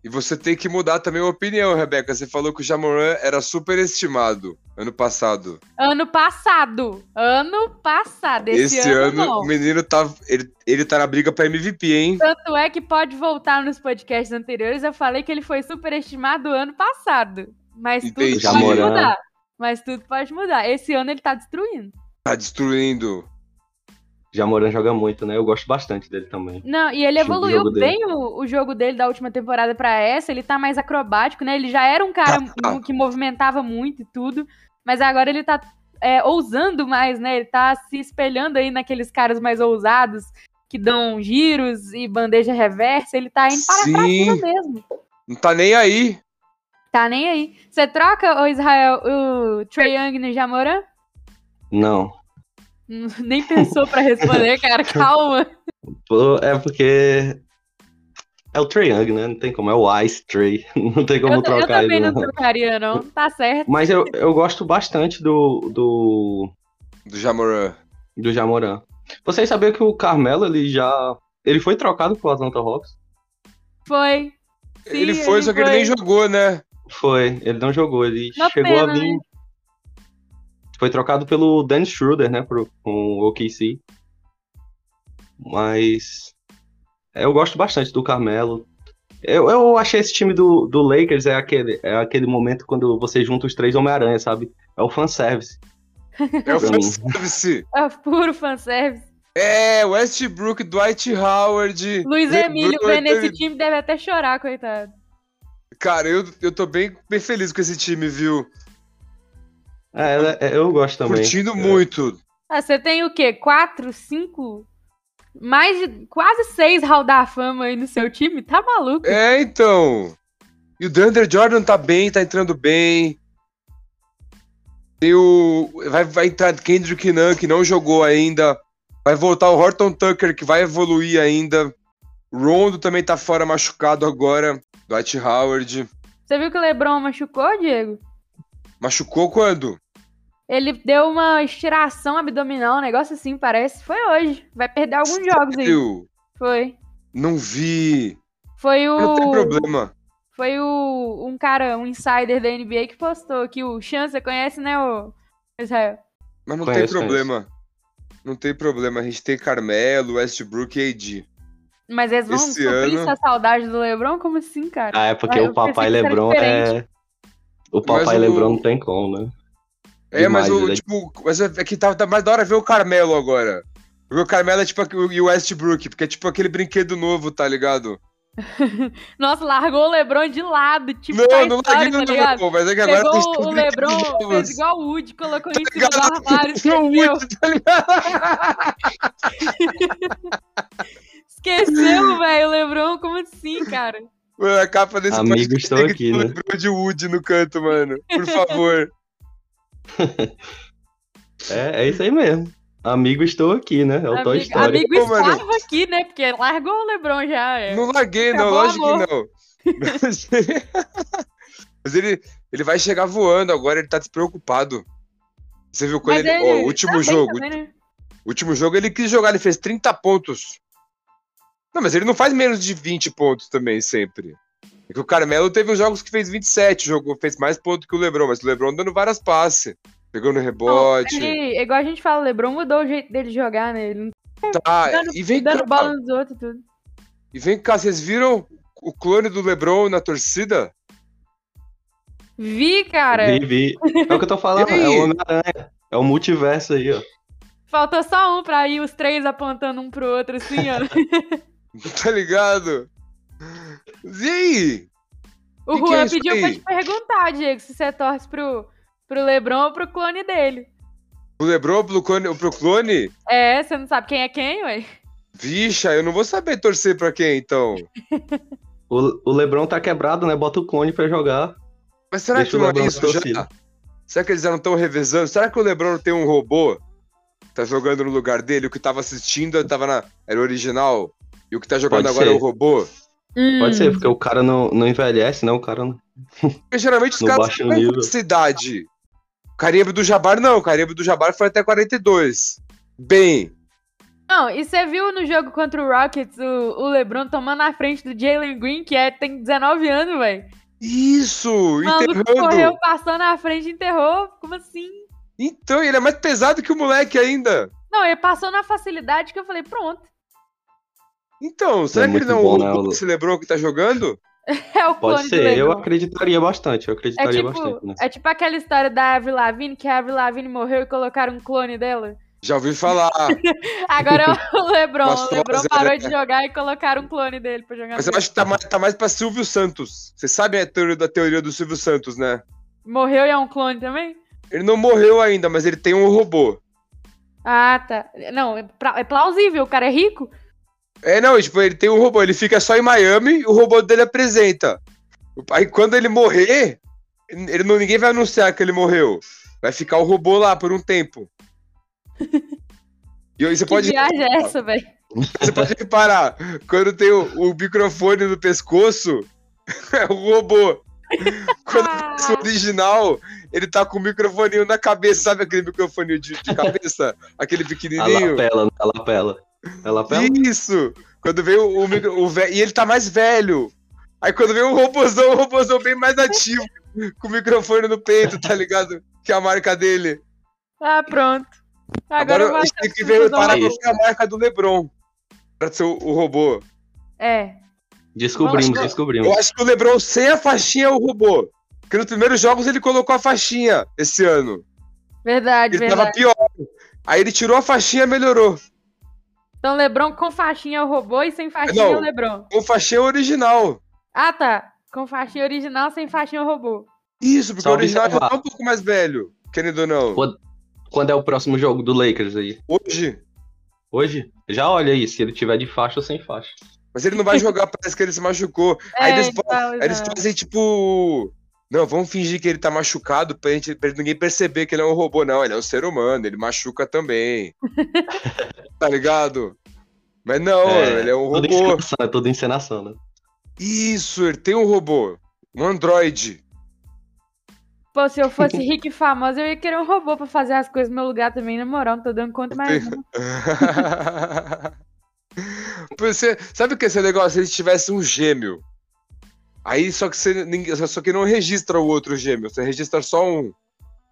E você tem que mudar também a opinião, Rebeca. Você falou que o Jamoran era super estimado ano passado. Ano passado. Ano passado. Esse, Esse ano, ano o menino tá. Ele, ele tá na briga pra MVP, hein? Tanto é que pode voltar nos podcasts anteriores. Eu falei que ele foi super estimado ano passado. Mas Entendi. tudo Jamoran. pode mudar. Mas tudo pode mudar. Esse ano ele tá destruindo. Tá destruindo. Jamoran joga muito, né? Eu gosto bastante dele também. Não, e ele evoluiu bem o, o, jogo dele da última temporada para essa. Ele tá mais acrobático, né? Ele já era um cara que movimentava muito e tudo, mas agora ele tá é, ousando mais, né? Ele tá se espelhando aí naqueles caras mais ousados que dão giros e bandeja reversa. Ele tá indo para cima mesmo. Não tá nem aí. Tá nem aí. Você troca, o Israel, o Trey Young no Jamoran? Não. Nem pensou para responder, cara, calma. É porque é o Trey Young, né? Não tem como, é o Ice Trey. Não tem como eu, trocar ele. Eu também não, não trocaria, não. Tá certo. Mas eu, eu gosto bastante do. Do, do Jamoran. Do Jamoran. Vocês sabiam que o Carmelo, ele já. Ele foi trocado pro Atlanta Hawks? Foi. Sim, ele foi, ele só que foi. ele nem jogou, né? Foi, ele não jogou. Ele Uma chegou pena, a vir. Né? Foi trocado pelo Dan Schroeder, né, pro, com o OKC. Mas é, eu gosto bastante do Carmelo. Eu, eu achei esse time do, do Lakers é aquele, é aquele momento quando você junta os três Homem-Aranha, sabe? É o fanservice. É o fanservice. É puro fanservice. É, Westbrook, Dwight Howard. Luiz Emílio vendo esse time deve até chorar, coitado. Cara, eu, eu tô bem, bem feliz com esse time, viu? É, é, eu gosto também. Curtindo É. muito. Ah, você tem o quê? Quatro, cinco? Mais de quase seis Hall da Fama aí no seu time? Tá maluco? É, então. E o Dunder Jordan tá bem, tá entrando bem. Tem o. Vai, vai entrar Kendrick Nunn, que não jogou ainda. Vai voltar o Horton Tucker, que vai evoluir ainda. Rondo também tá fora machucado agora. Dwight Howard. Você viu que o LeBron machucou, Diego? Machucou quando? Ele deu uma estiração abdominal, um negócio assim, parece. Foi hoje. Vai perder alguns jogos aí. Eu Foi. não vi. Foi o. Não tem problema. Foi o um cara, um insider da NBA que postou que o Chan, você conhece, né, o Israel? Mas não Conheço, tem problema. Não tem problema. A gente tem Carmelo, Westbrook e AD. Mas eles vão Esse suprir ano- essa saudade do LeBron? Como assim, cara? Ah, é porque eu o papai Lebron é. O papai Mas Lebron não tem como, né? É, mas o, ele é- tipo, mas é que tá, tá mais da hora ver o Carmelo agora. Porque o Carmelo é tipo e o Westbrook, porque é tipo aquele brinquedo novo, tá ligado? Nossa, largou o LeBron de lado, tipo, não, Toy não larguei tá ligado? novo, mas é que agora Pegou tem o LeBron, fez igual o Woody, colocou em Tá cima do armário, esqueceu. Woody, tá ligado? Esqueceu, velho, o LeBron, como assim, cara? Mano, a capa desse Amigo, estou aqui, né? LeBron de Woody no canto, mano. Por favor. É, é isso aí mesmo. Amigo, estou aqui, né? É o Toy Amigo, Story. amigo Ô, mano. estava aqui, né? Porque largou o LeBron já, é. Não larguei, não, Acabou, lógico amor. que não. Mas, mas ele, ele vai chegar voando agora, ele tá despreocupado. Você viu quando Mas ele. Ó, o último tá jogo. também, né? O último jogo ele quis jogar, ele fez 30 pontos. Não, mas ele não faz menos de 20 pontos também, sempre. É que o Carmelo teve uns jogos que fez 27, jogou, fez mais pontos que o Lebron, mas o Lebron dando várias passes. Pegando rebote. Ele, igual a gente fala, o LeBron mudou o jeito dele de jogar, né? Ele não Tá, dando, e vem dando cá, bola nos outros e tudo. e vem cá, vocês viram o clone do Lebron na torcida? Vi, cara. Vi, vi. É o que eu tô falando, é o Homem-Aranha. É o multiverso aí, ó. Faltou só um pra ir os três apontando um pro outro, assim, ó. Tá ligado? E aí? O Que que é Juan pediu pra aí? te perguntar, Diego, se você torce pro, pro LeBron ou pro clone dele. O Lebron pro clone, pro clone? É, você não sabe quem é quem, ué? Vixa, eu não vou saber torcer pra quem, então. O, o Lebron tá quebrado, né? Bota o clone pra jogar. Mas será Deixa que o não é LeBron isso? Será que eles já não estão revezando? Será que o Lebron não tem um robô? Tá jogando no lugar dele, o que tava assistindo tava na... era o original, e o que tá jogando Pode agora ser. é o robô? Pode Hum. ser, porque o cara não, não envelhece, né? O cara não. Porque geralmente os caras têm essa idade. O Carimbo do Jabar não, o Carimbo do Jabar foi até 42. Bem, Não, e você viu no jogo contra o Rockets o, o LeBron tomando a frente do Jalen Green, que é, tem 19 anos, velho. isso, O maluco correu, passou na frente e enterrou. Como assim? Então, ele é mais pesado que o moleque ainda. Não, ele passou na facilidade que eu falei, pronto. Então, será que ele não bom, é né, o Lebron que tá jogando? É o clone Pode ser, eu acreditaria bastante, eu É acreditaria tipo, bastante. Né? é tipo aquela história da Avril Lavigne, que a Avril Lavigne morreu e colocaram um clone dela. Já ouvi falar. Agora é o LeBron. O LeBron parou né? de jogar e colocaram um clone dele pra jogar Mas eu acho que tá mais, tá mais pra Silvio Santos. Vocês sabem a teoria da teoria do Silvio Santos, né? Morreu e é um clone também? Ele não morreu ainda, mas ele tem um robô. Ah, tá. Não, é, é plausível, o cara é rico. É, não, tipo, ele tem um robô, ele fica só em Miami e o robô dele apresenta. Aí quando ele morrer, ele não, ninguém vai anunciar que ele morreu. Vai ficar o robô lá por um tempo. E aí você Que pode, viagem é essa, velho? você pode reparar, quando tem o, o microfone no pescoço, é o robô. Quando Ah. é o original, ele tá com o microfoninho na cabeça, sabe aquele microfoninho de, de cabeça? aquele A pequenininho? lapela, a lapela. A lapela? Isso! Quando veio o, micro, o ve- E ele tá mais velho. Aí quando veio o robôzão, o robôzão bem mais ativo, com o microfone no peito, tá ligado? Que é a marca dele. Ah, pronto. Agora, Agora, eu vou a gente achar tem que ver, É ver a marca do Lebron. Pra ser o, o robô. É. Descobrimos, Vamos- descobrimos. Eu acho que o Lebron sem a faixinha é o robô. Porque nos primeiros jogos ele colocou a faixinha esse ano. Verdade, Ele verdade. tava pior. Aí ele tirou a faixinha e melhorou. Então, Lebron com faixinha é o robô e sem faixinha Não. é o Lebron. Com faixinha original. Ah, tá. Com faixinha original, sem faixinha robô. Isso, porque Só o original já observar. tá um pouco mais velho, querendo ou não. Pô- Quando é o próximo jogo do Lakers aí? Hoje. Hoje? Já olha aí, se ele tiver de faixa ou sem faixa. Mas ele não vai jogar, parece que ele se machucou. Aí É, eles, então, Aí eles fazem tipo. Não, vamos fingir que ele tá machucado pra, gente, pra ninguém perceber que ele é um robô. Não, ele é um ser humano, ele machuca também. tá ligado? Mas não, ele é um tudo robô. é tudo encenação, né? Isso, ele tem um robô. Um androide. Pô, se eu fosse rica e famosa, eu ia querer um robô pra fazer as coisas no meu lugar também, na moral, não tô dando conta mais. Você, sabe o que esse negócio? Se eles tivessem um gêmeo. Aí só que você só que não registra o outro gêmeo, você registra só um.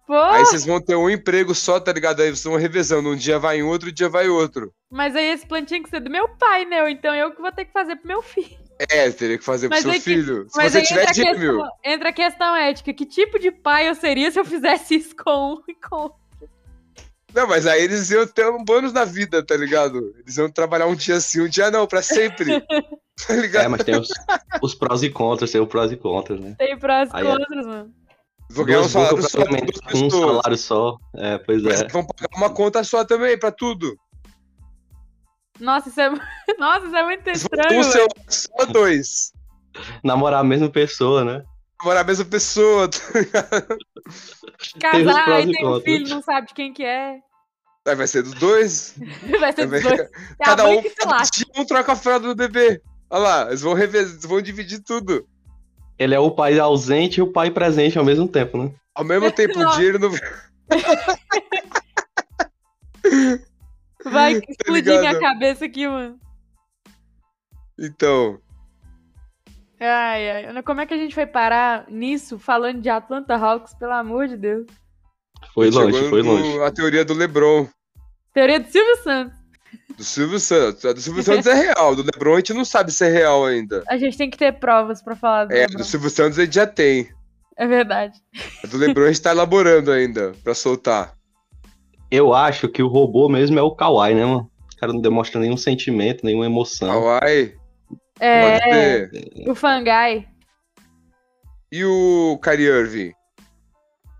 Pô, Aí vocês vão ter um emprego só, tá ligado? Aí vocês vão revezando. Um dia vai em outro, dia vai outro. mas aí esse plano tinha que ser do meu pai, né? Então eu que vou ter que fazer pro meu filho. É, teria que fazer pro Mas seu é que- filho. Se você tiver gêmeo. questão, entra a questão ética. Que tipo de pai eu seria se eu fizesse isso com um e com outro? Não, mas aí eles iam ter um bônus na vida, tá ligado? Eles iam trabalhar um dia sim, um dia não, pra sempre. tá ligado? É, mas tem os, os prós e contras, tem os prós e contras, né? Tem prós e é. contras, mano. Vou ganhar um salário só um pessoas. salário só. É, pois Mas é. vão pagar uma conta só também, pra tudo. Nossa, isso é, Nossa, isso é muito Um estranho, seu, velho. só dois. Namorar a mesma pessoa, né? Morar a mesma pessoa. tá Casar, e tem um filho, não sabe de quem que é. Aí vai ser dos dois. Vai ser dos Vai- dois. É Cada um, cada dia um troca a fralda do bebê. Olha lá, eles vão revezar, eles vão dividir tudo. Ele é o pai ausente e o pai presente ao mesmo tempo, né? Ao mesmo tempo, o dinheiro não. Vai explodir minha ligado? cabeça aqui, mano. Então. Ai, ai. Como é que a gente foi parar nisso, falando de Atlanta Hawks, pelo amor de Deus? Foi longe, foi longe. A teoria do Lebron. Teoria do Silvio Santos. Do Silvio Santos. A do Silvio Santos é real. Do Lebron a gente não sabe se é real ainda. A gente tem que ter provas pra falar do É, LeBron. do Silvio Santos a gente já tem. É verdade. A do Lebron a gente tá elaborando ainda pra soltar. Eu acho que o robô mesmo é o Kawhi, né, mano? O cara não demonstra nenhum sentimento, nenhuma emoção. Hawaii, É, o Fangai. E o Kyrie Irving?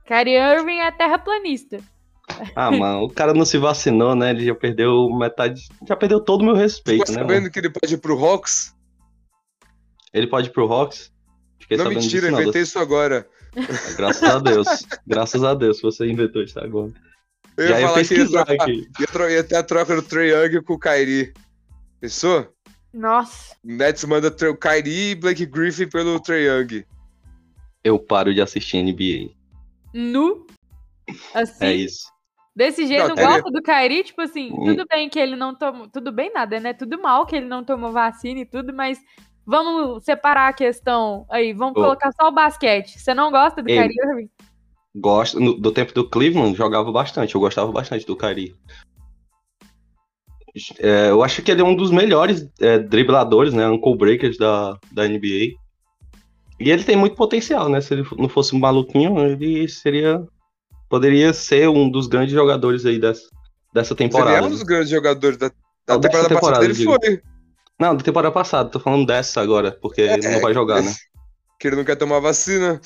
Kyrie Irving é terraplanista. Ah, mano, o cara não se vacinou, né? Ele já perdeu metade. Já perdeu todo o meu respeito, Ficou né? sabendo Mano? que ele pode ir pro Hawks? Ele pode ir pro Hawks? Fiquei não, mentira, disso, não. inventei isso agora. Graças a Deus. Graças a Deus você inventou isso agora. Eu Já ia ia falar que ia, trocar, aqui. ia, ter a troca do Trae Young com o Kyrie. Pensou? Nossa. O Nets manda o Kyrie e Blake Griffin pelo Trae Young. Eu paro de assistir NBA. Nu. Assim. É isso. Desse jeito, Não, teria- gosta do Kyrie? Tipo assim, Hum. tudo bem que ele não tomou. Tudo bem nada, né? Tudo mal que ele não tomou vacina e tudo, mas vamos separar a questão aí. Vamos Ô. colocar só o basquete. Você não gosta do. Kyrie Irving? Gosto, no- do tempo do Cleveland, jogava bastante. Eu gostava bastante do Kyrie. É, eu acho que ele é um dos melhores é, dribladores, né? Ankle breakers da, da NBA. E ele tem muito potencial, né? Se ele não fosse um maluquinho, ele seria. Poderia ser um dos grandes jogadores aí dessa, dessa Ele é temporada. um dos grandes jogadores da, da Não, dessa temporada passada. temporada, Ele foi. Não, da temporada passada, tô falando dessa agora, porque ele não vai jogar, né? Que ele não quer tomar vacina.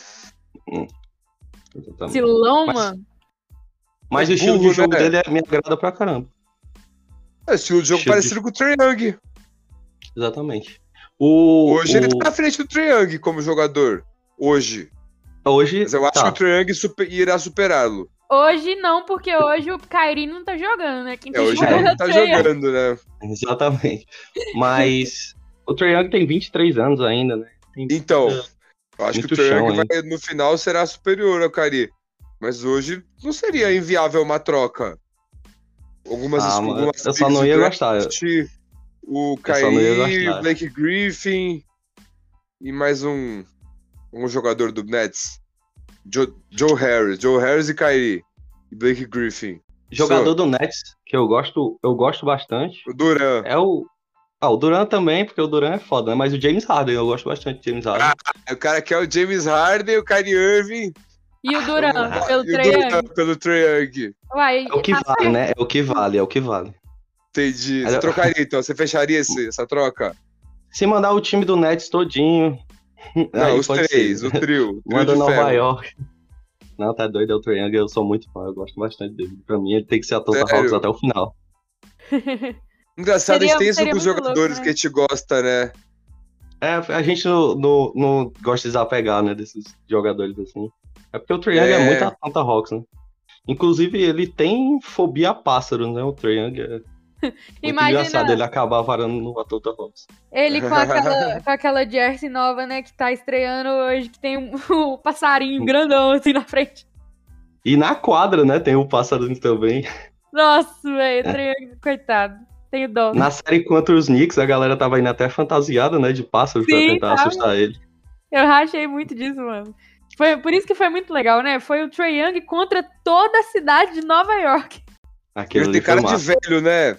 Silão, Mas- mano. Mas o É estilo burro, de jogo né? dele é- me agrada pra caramba. É estilo de jogo Estilo de- parecido com o Trae Young. Exatamente. O, Hoje ele o- tá na frente do Trae Young como jogador. Hoje. Hoje. Mas eu acho tá. que o Trae Young super- irá superá-lo. Hoje não, porque hoje o Kyrie não tá jogando, né? Quem É, tá hoje jogando ele é não tá jogando, né? Exatamente. Mas o Trae Young tem 23 anos ainda, né? Tem- Então, eu acho que Muito o Trae Young vai, no final será superior ao Kyrie. Mas hoje não seria inviável uma troca. Algumas, Ah, algumas eu só não do ia draft, gostar. O Kyrie, gostar. Blake Griffin e mais um, um jogador do Nets. Joe, Joe Harris. Joe Harris e Kyrie. E Blake Griffin. Jogador Só. do Nets, que eu gosto, eu gosto bastante, O Duran. é o. Ah, o Duran também, porque o Duran é foda, né? Mas o James Harden, eu gosto bastante de James Harden. O cara que é o James Harden, o Kyrie Irving E o Duran, pelo Young. pelo. Uai, É o que vale, né? É o que vale, é o que vale. Entendi. Você trocaria então? Você fecharia esse- essa troca? Se mandar o time do Nets todinho, Não, Aí os três, ser. o trio. o trio Manda de Nova ferro. York. Não, tá doido, é o Trae eu sou muito fã, eu gosto bastante dele. Pra mim, ele tem que ser Atlanta Sério? Hawks até o final. Engraçado, a Seria- gente tem isso com os jogadores louco, né? que a gente gosta, né? É, a gente não, não, não gosta de desapegar, né, desses jogadores assim. É porque o Trae Young é, É. muito Atlanta Hawks, né? Inclusive, ele tem fobia a pássaros, né? O Trae Young é muito Imagina engraçado ele acabar varando no Atlanta Hawks. ele com aquela, com aquela jersey nova, né, que tá estreando hoje, que tem um, um passarinho grandão assim na frente. E na quadra, né, tem o passarinho também. Nossa, velho, Triângulo, coitado. Tenho dó. Na série contra os Knicks, a galera tava indo até fantasiada, né, de pássaros pra Sim, tentar tava. assustar ele. Eu rachei muito disso, mano. Foi por isso que foi muito legal, né? Foi o Trae Young contra toda a cidade de Nova York. Aquele tem cara de velho, né?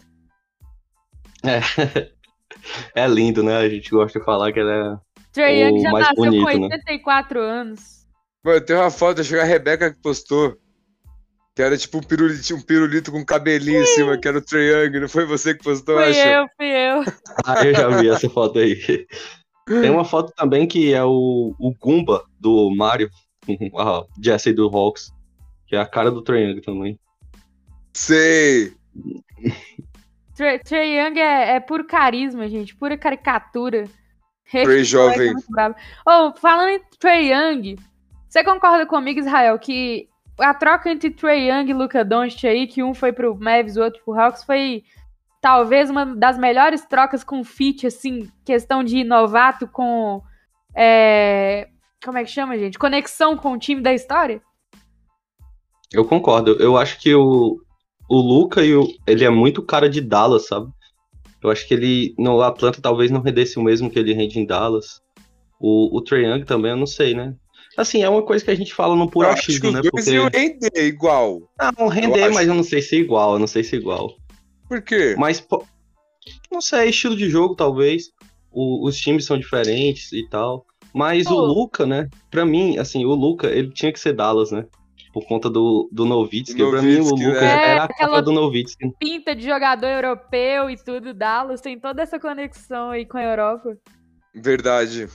É lindo, né? A gente gosta de falar que ele é. Trae O Young já mais nasceu bonito, com né? 84 anos. Mano, tem uma foto, acho que a Rebeca que postou. Que era tipo um pirulito, um pirulito com cabelinho em cima, que era o Trae Young. Não foi você que postou, Fui acho? eu, fui eu. Ah, eu já vi essa foto aí. Tem uma foto também que é o, o Goomba do Mario, com a Jesse do Hawks, que é a cara do Trae Young também. Sei. Trae, Young é, é puro carisma, gente. Pura caricatura. Trae jovem. é bravo. Oh, falando em Trae Young, você concorda comigo, Israel, que a troca entre Trae Young e Luca Doncic aí, que um foi pro Mavs, o outro pro Hawks, foi talvez uma das melhores trocas com fit, assim, questão de novato com. é, como é que chama, gente? Conexão com o time da história? Eu concordo. Eu acho que o, o Luca e o, ele é muito cara de Dallas, sabe? Eu acho que ele no Atlanta talvez não rendesse o mesmo que ele rende em Dallas. O, o Trae Young também, eu não sei, né? Assim, é uma coisa que a gente fala no puro Eu acho que achismo, né? Porque. iam render igual. Ah, vão render, acho. mas eu não sei se é igual, eu não sei se é igual. Por quê? Mas, não sei, estilo de jogo, talvez. O- os times são diferentes e tal. Mas Pô. o Luca, né? Pra mim, assim, o Luca, ele tinha que ser Dallas, né? Por conta do, do Novitsky. Pra mim, o Luca né? É, era a aquela- cara do Novitsky. Pinta de jogador europeu e tudo, Dallas tem toda essa conexão aí com a Europa. Verdade.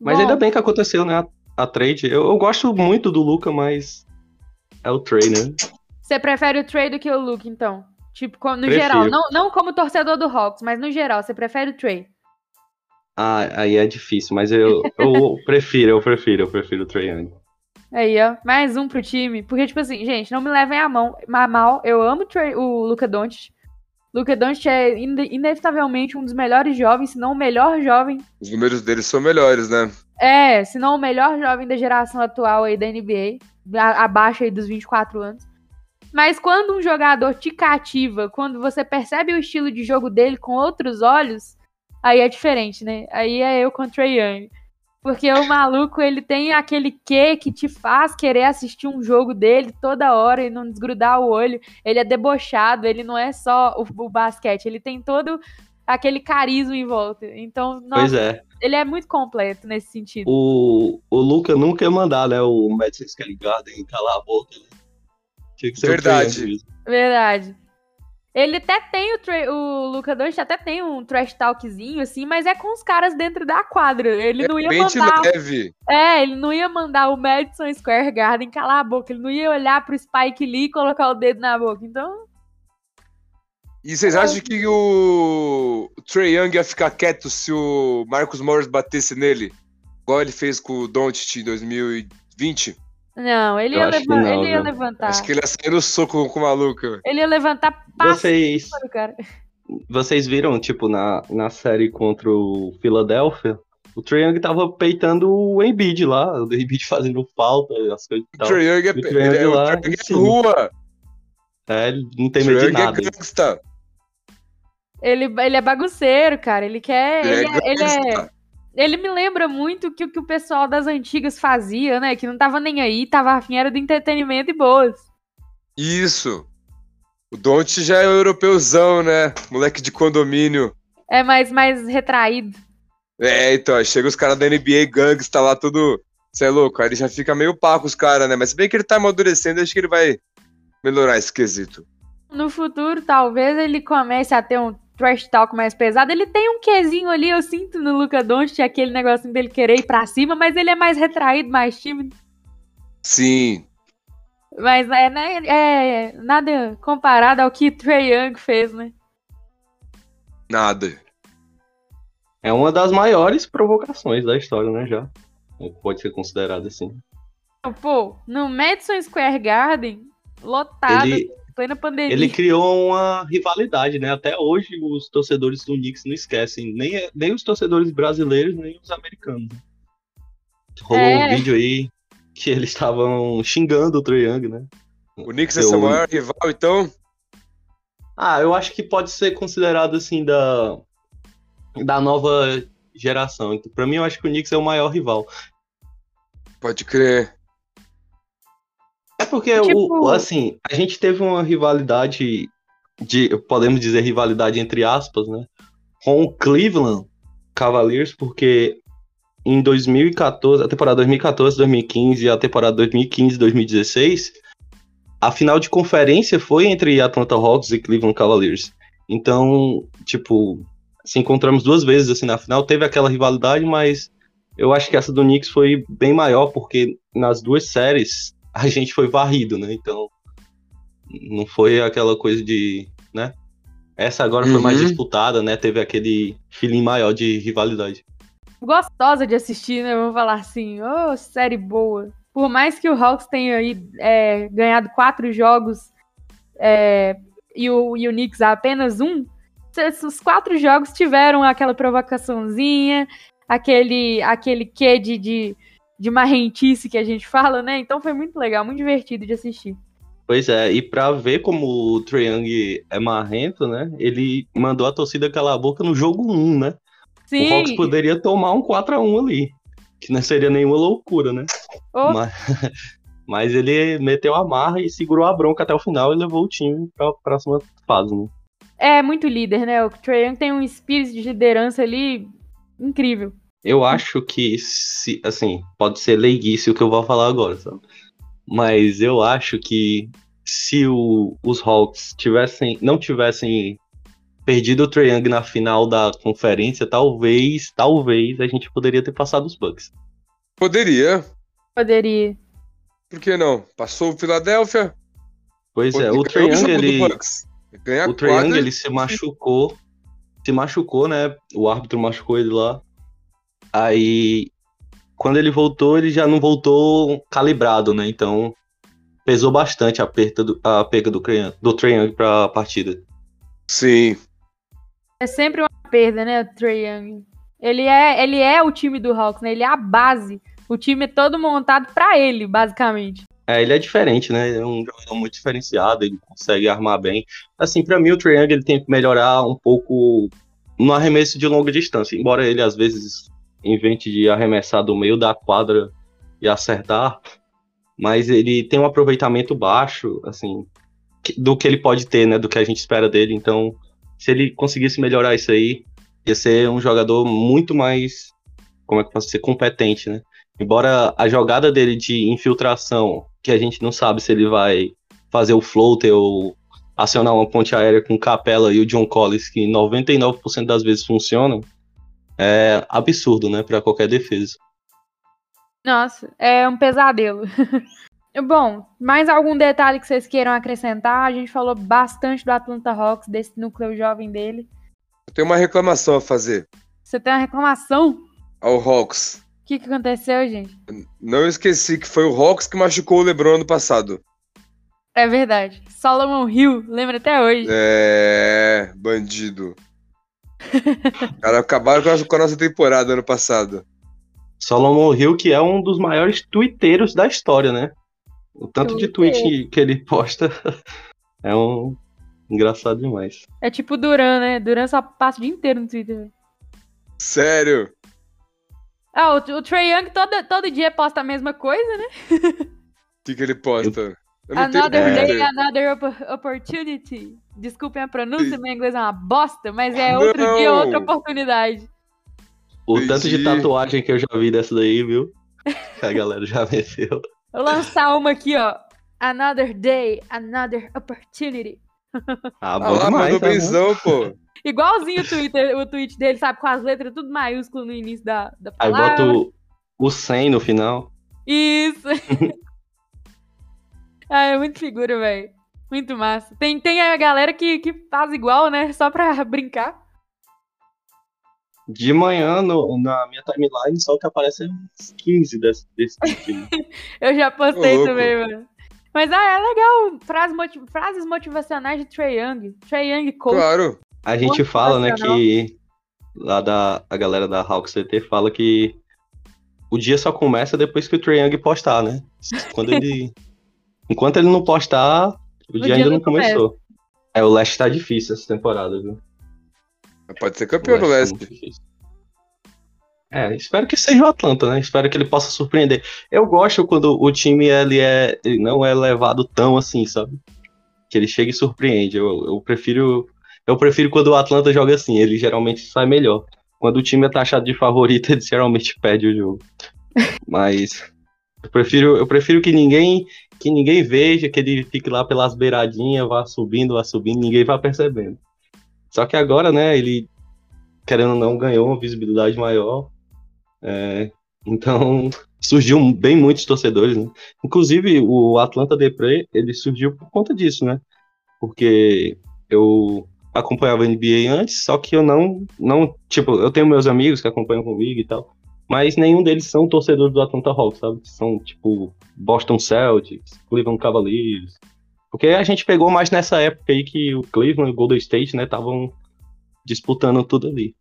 Mas Bom, ainda bem que aconteceu, né? A, a trade. Eu, eu gosto muito do Luca, mas é o trade, né? Você prefere o Trey do que o Luke, então? Tipo, no Prefiro. geral. Não, não como torcedor do Hawks, mas no geral, você prefere o Trey. Ah, aí é difícil, mas eu, eu prefiro, eu prefiro, eu prefiro o Trae Young. Aí, ó. Mais um pro time. Porque, tipo assim, gente, não me levem a mão a mal. Eu amo o, o Luca Doncic. Luca Doncic é ine- inevitavelmente um dos melhores jovens, se não o melhor jovem. Os números deles são melhores, né? É, se não o melhor jovem da geração atual aí da NBA. Abaixo aí dos 24 anos. Mas quando um jogador te cativa, quando você percebe o estilo de jogo dele com outros olhos, aí é diferente, né? Aí é eu contra o Young. Porque o maluco, ele tem aquele quê que te faz querer assistir um jogo dele toda hora e não desgrudar o olho. Ele é debochado, ele não é só o, o basquete, ele tem todo aquele carisma em volta. Então, Pois nossa, é. ele é muito completo nesse sentido. O, o Luca nunca ia mandar, né? O Madison Square Garden calar a boca. Né? Tinha que ser o Verdade. Verdade. Ele até tem o, o Luca Doncic até tem um trash talkzinho assim, mas é com os caras dentro da quadra. Ele não ia mandar, leve. é, ele não ia mandar o Madison Square Garden calar a boca, ele não ia olhar pro Spike Lee e colocar o dedo na boca. Então, E vocês acham que o Trey Young ia ficar quieto se o Marcus Morris batesse nele? Igual ele fez com o Doncic em 2020? Não, ele ia, levan- não, ele ia levantar. Acho que ele ia sair no soco com o maluco. Ele ia levantar passo Vocês, do cara. vocês viram, tipo, na, na série contra o Philadelphia, o Trae Young tava peitando o Embiid lá, o Embiid fazendo falta, as coisas e O tal. Trey Young é, O Trae Young ele é, o lá, Trae Young é rua. É, ele não O tem Trae medo de é nada. gangsta. Ele, ele é bagunceiro, cara. Ele quer. Ele Ele, é é, ele, é-. Ele me lembra muito que o que o pessoal das antigas fazia, né? Que não tava nem aí, tava afim era do entretenimento e boas. Isso. O Doncic já é europeuzão, né? Moleque de condomínio. É mais, mais retraído. É, então, chega os caras da NBA gangsta lá, tudo. Você é louco, aí ele já fica meio pá com os caras, né? Mas se bem que ele tá amadurecendo, acho que ele vai melhorar esse quesito. No futuro, talvez ele comece a ter um trash talk mais pesado. Ele tem um quezinho ali, eu sinto no Luca Doncic, aquele negocinho dele querer ir pra cima, mas ele é mais retraído, mais tímido. Sim. Mas é, né, é nada comparado ao que Trey Young fez, né? Nada. É uma das maiores provocações da história, né, já. Pode ser considerado assim. Pô, no Madison Square Garden, lotado, Ele, plena pandemia. ele criou uma rivalidade, né? Até hoje os torcedores do Knicks não esquecem, nem, nem os torcedores brasileiros, nem os americanos. Rolou É. um vídeo aí que eles estavam xingando o Trae Young, né? O Knicks é Eu- seu maior rival, então? Ah, eu acho que pode ser considerado assim da da nova geração. Então, para mim, eu acho que o Knicks é o maior rival. Pode crer. É porque Tipo- o, assim, a gente teve uma rivalidade de, podemos dizer rivalidade entre aspas, né, com o Cleveland Cavaliers, porque em 2014, a temporada 2014, 2015 e a temporada 2015, 2016, a final de conferência foi entre Atlanta Hawks e Cleveland Cavaliers. Então, tipo, se encontramos duas vezes assim na final, teve aquela rivalidade, mas eu acho que essa do Knicks foi bem maior, porque nas duas séries a gente foi varrido, né? Então, não foi aquela coisa de, né? Essa agora foi mais Uhum. disputada, né? Teve aquele feeling maior de rivalidade. Gostosa de assistir, né? Vamos falar assim, ô, série boa. Por mais que o Hawks tenha aí é, ganhado quatro jogos é, e, o, e o Knicks apenas um, esses quatro jogos tiveram aquela provocaçãozinha, aquele, aquele quê de, de, de marrentice que a gente fala, né? Então foi muito legal, muito divertido de assistir. Pois é, e pra ver como o Young é marrento, né? Ele mandou a torcida calar a boca no jogo 1, né? Sim, O Hawks poderia tomar um 4x1 ali. Que não seria nenhuma loucura, né? Ô. Mas, mas ele meteu a marra e segurou a bronca até o final e levou o time pra próxima fase, né? é muito líder, né? O Trae Young tem um espírito de liderança ali incrível. Eu acho que, se, assim, pode ser leiguice o que eu vou falar agora, sabe? Mas eu acho que se o- os Hawks tivessem, não tivessem perdido o Trae Young na final da conferência, talvez, talvez a gente poderia ter passado os Bucks. Poderia. Poderia. Por que não? Passou o Philadelphia. Pois é, o Trae Young, ele, o Trae Young, ele se machucou, se machucou, né? O árbitro machucou ele lá. Aí, quando ele voltou, ele já não voltou calibrado, né? Então, pesou bastante a perda do, a perda do, Trae Young- do Trae Young pra partida. Sim. É sempre uma perda, né, o Trae Young. Ele é, ele é o time do Hawks, né? Ele é a base. O time é todo montado pra ele, basicamente. É, ele é diferente, né? Ele é um jogador muito diferenciado, ele consegue armar bem. Assim, pra mim o Trae Young ele tem que melhorar um pouco no arremesso de longa distância, embora ele às vezes invente de arremessar do meio da quadra e acertar, mas ele tem um aproveitamento baixo, assim, do que ele pode ter, né? Do que a gente espera dele. Então, se ele conseguisse melhorar isso aí, ia ser um jogador muito mais, como é que posso dizer, competente, né? Embora a jogada dele de infiltração, que a gente não sabe se ele vai fazer o floater ou acionar uma ponte aérea com Capela e o John Collins, que 99% das vezes funcionam, é absurdo, né, para qualquer defesa. Nossa, é um pesadelo. Bom, mais algum detalhe que vocês queiram acrescentar? A gente falou bastante do Atlanta Hawks, desse núcleo jovem dele. Eu tenho uma reclamação a fazer Você tem uma reclamação? ao Hawks. O que, que aconteceu, gente? Não esqueci que foi o Hawks que machucou o LeBron ano passado. É verdade. Solomon Hill, lembra até hoje. É. Bandido. Cara, acabaram com a, com a nossa temporada ano passado. Solomon Hill, que é um dos maiores twitteiros da história, né? O tanto de tweet que ele posta é um engraçado demais. É tipo Duran, né? Duran só passa o dia inteiro no Twitter. Sério? Ah, o, o Trae Young todo, todo dia posta a mesma coisa, né? O que, que ele posta? Tenho Another Twitter. day, another op- opportunity. Desculpem a pronúncia, meu inglês é uma bosta, mas é outro Não. dia, outra oportunidade. O tanto de Entendi. tatuagem que eu já vi dessa daí, viu? A galera já meteu. Vou lançar uma aqui, ó. Another day, another opportunity. Ah, Ah bom lá, demais, tá pô. Igualzinho o, Twitter, o tweet dele, sabe? Com as letras tudo maiúsculo no início da, da Aí palavra. bota o, o 100 no final. Isso. ah, é muito figura, velho. Muito massa. Tem, tem a galera que, que faz igual, né? Só pra brincar. De manhã, no- na minha timeline, só que aparecem uns 15 desse, desse tipo. Eu já postei Ô, também, mano. Mas ah, é legal. Frase moti- frases motivacionais de Trey Young. Trey Young coach. Claro. A gente fala, né, que lá da a galera da Hawks CT fala que o dia só começa depois que o Trae Young postar, né? Quando ele enquanto ele não postar, o, dia, dia ainda não começou. É, o Leste tá difícil essa temporada, viu? Pode ser campeão do O tá Leste. difícil. É, espero que seja o Atlanta, né? Espero que ele possa surpreender. Eu gosto quando o time ele é, ele não é levado tão assim, sabe? Que ele chega e surpreende. Eu, eu prefiro eu prefiro quando o Atlanta joga assim, ele geralmente sai melhor. Quando o time é taxado de favorito, ele geralmente perde o jogo. Mas eu prefiro, eu prefiro que ninguém que ninguém veja, que ele fique lá pelas beiradinhas, vá subindo, vá subindo, ninguém vá percebendo. Só que agora, né, ele querendo ou não ganhou uma visibilidade maior. É, então surgiu bem muitos torcedores, né? Inclusive o Atlanta Depre, ele surgiu por conta disso, né? Porque eu acompanhava a NBA antes, só que eu não, não, tipo, eu tenho meus amigos que acompanham comigo e tal, mas nenhum deles são torcedores do Atlanta Hawks, sabe? São, tipo, Boston Celtics, Cleveland Cavaliers, porque a gente pegou mais nessa época aí que o Cleveland e o Golden State, né, estavam disputando tudo ali.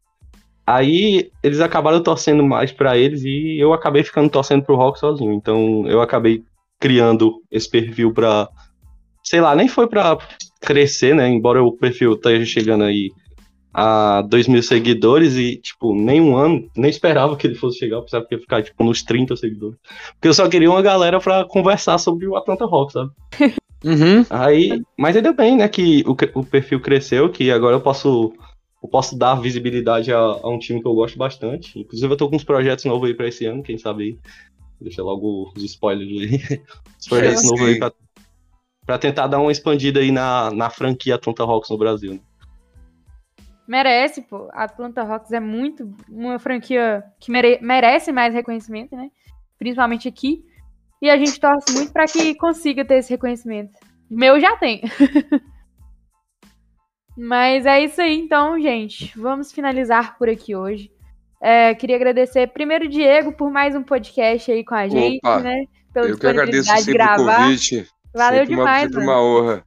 Aí eles acabaram torcendo mais pra eles e eu acabei ficando torcendo pro Hawks sozinho. Então eu acabei criando esse perfil pra. Sei lá, nem foi pra crescer, né? Embora o perfil esteja chegando aí a 2 mil seguidores e, tipo, nem um ano, nem esperava que ele fosse chegar, que ia ficar, tipo, nos 30 seguidores. Porque eu só queria uma galera pra conversar sobre o Atlanta Hawks, sabe? Uhum. Aí, mas ainda bem, né, que o, o perfil cresceu, que agora eu posso, eu posso dar visibilidade a, a um time que eu gosto bastante. Inclusive, eu tô com uns projetos novos aí pra esse ano, quem sabe aí. Deixa logo os spoilers aí. Os projetos novos aí pra, pra tentar dar uma expandida aí na, na franquia Atlanta Hawks no Brasil. Né? Merece, pô. A Atlanta Hawks é muito uma franquia que mere- merece mais reconhecimento, né? Principalmente aqui. E a gente torce muito pra que consiga ter esse reconhecimento. Meu já tem. Mas é isso aí, então, gente. Vamos finalizar por aqui hoje. É, queria agradecer primeiro Diego por mais um podcast aí com a gente, Opa, né? Pela Eu que agradeço sempre o gravar. convite. Valeu sempre uma, demais, sempre mano. uma honra.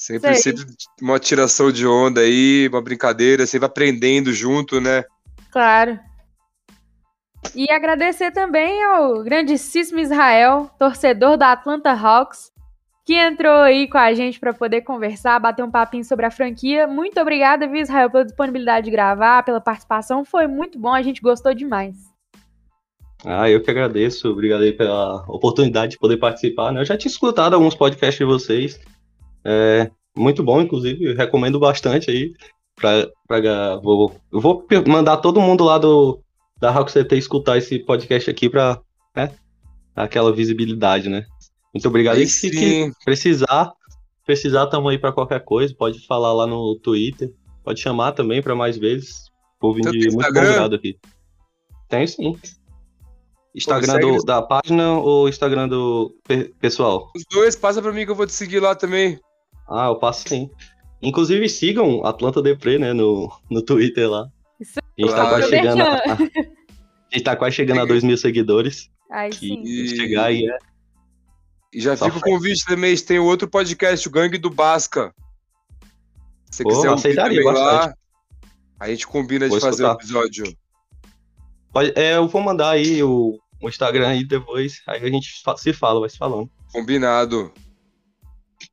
Sempre, Sei. sempre uma tiração de onda aí, uma brincadeira, sempre aprendendo junto, né? Claro. E agradecer também ao grandíssimo Israel, torcedor da Atlanta Hawks, que entrou aí com a gente para poder conversar, bater um papinho sobre a franquia. Muito obrigada, viu, Israel, pela disponibilidade de gravar, pela participação. Foi muito bom, a gente gostou demais. Ah, eu que agradeço. Obrigado aí pela oportunidade de poder participar. Né? Eu já tinha escutado alguns podcasts de vocês. É, muito bom, inclusive. Recomendo bastante aí. Pra, pra, vou, eu vou mandar todo mundo lá do, da Rock CT escutar esse podcast aqui pra né, dar aquela visibilidade, né? Muito obrigado. E se que precisar, precisar, tamo aí pra qualquer coisa. Pode falar lá no Twitter. Pode chamar também pra mais vezes. Povo Você de muito convidado aqui. Tem sim. Instagram do- da página ou Instagram do pe- pessoal? Os dois, passa pra mim que eu vou te seguir lá também. Ah, eu passo sim. Inclusive sigam Atlanta Depre, né, no, no Twitter lá. Isso A gente tá Claro. quase chegando a, a gente tá quase chegando a 2 mil seguidores. Aí Que sim. E- se chegar aí é. E já Só fica o convite também, tem o outro podcast, o Gangue do Basca. Se você Pô, quiser ouvir aceitaria lá, a gente combina de Vou fazer o escutar. episódio. Pode- é, eu vou mandar aí o, o Instagram aí depois. Aí a gente fa- se fala, vai se falando. Combinado.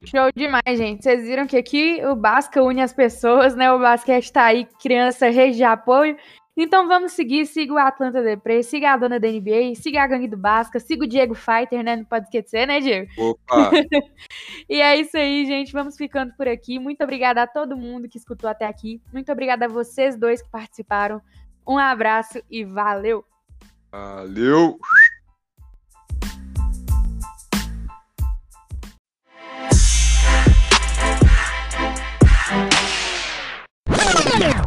Show demais, gente. Vocês viram que aqui o Basca une as pessoas, né? O basquete tá aí, criança, rede de apoio. Então vamos seguir, siga o Atlanta Depre, siga a dona da NBA, siga a gangue do Basca, siga o Diego Fighter, né? Não pode esquecer, né, Diego? Opa, E é isso aí, gente. Vamos ficando por aqui. Muito obrigada a todo mundo que escutou até aqui. Muito obrigada a vocês dois que participaram. Um abraço e valeu! valeu. Yeah.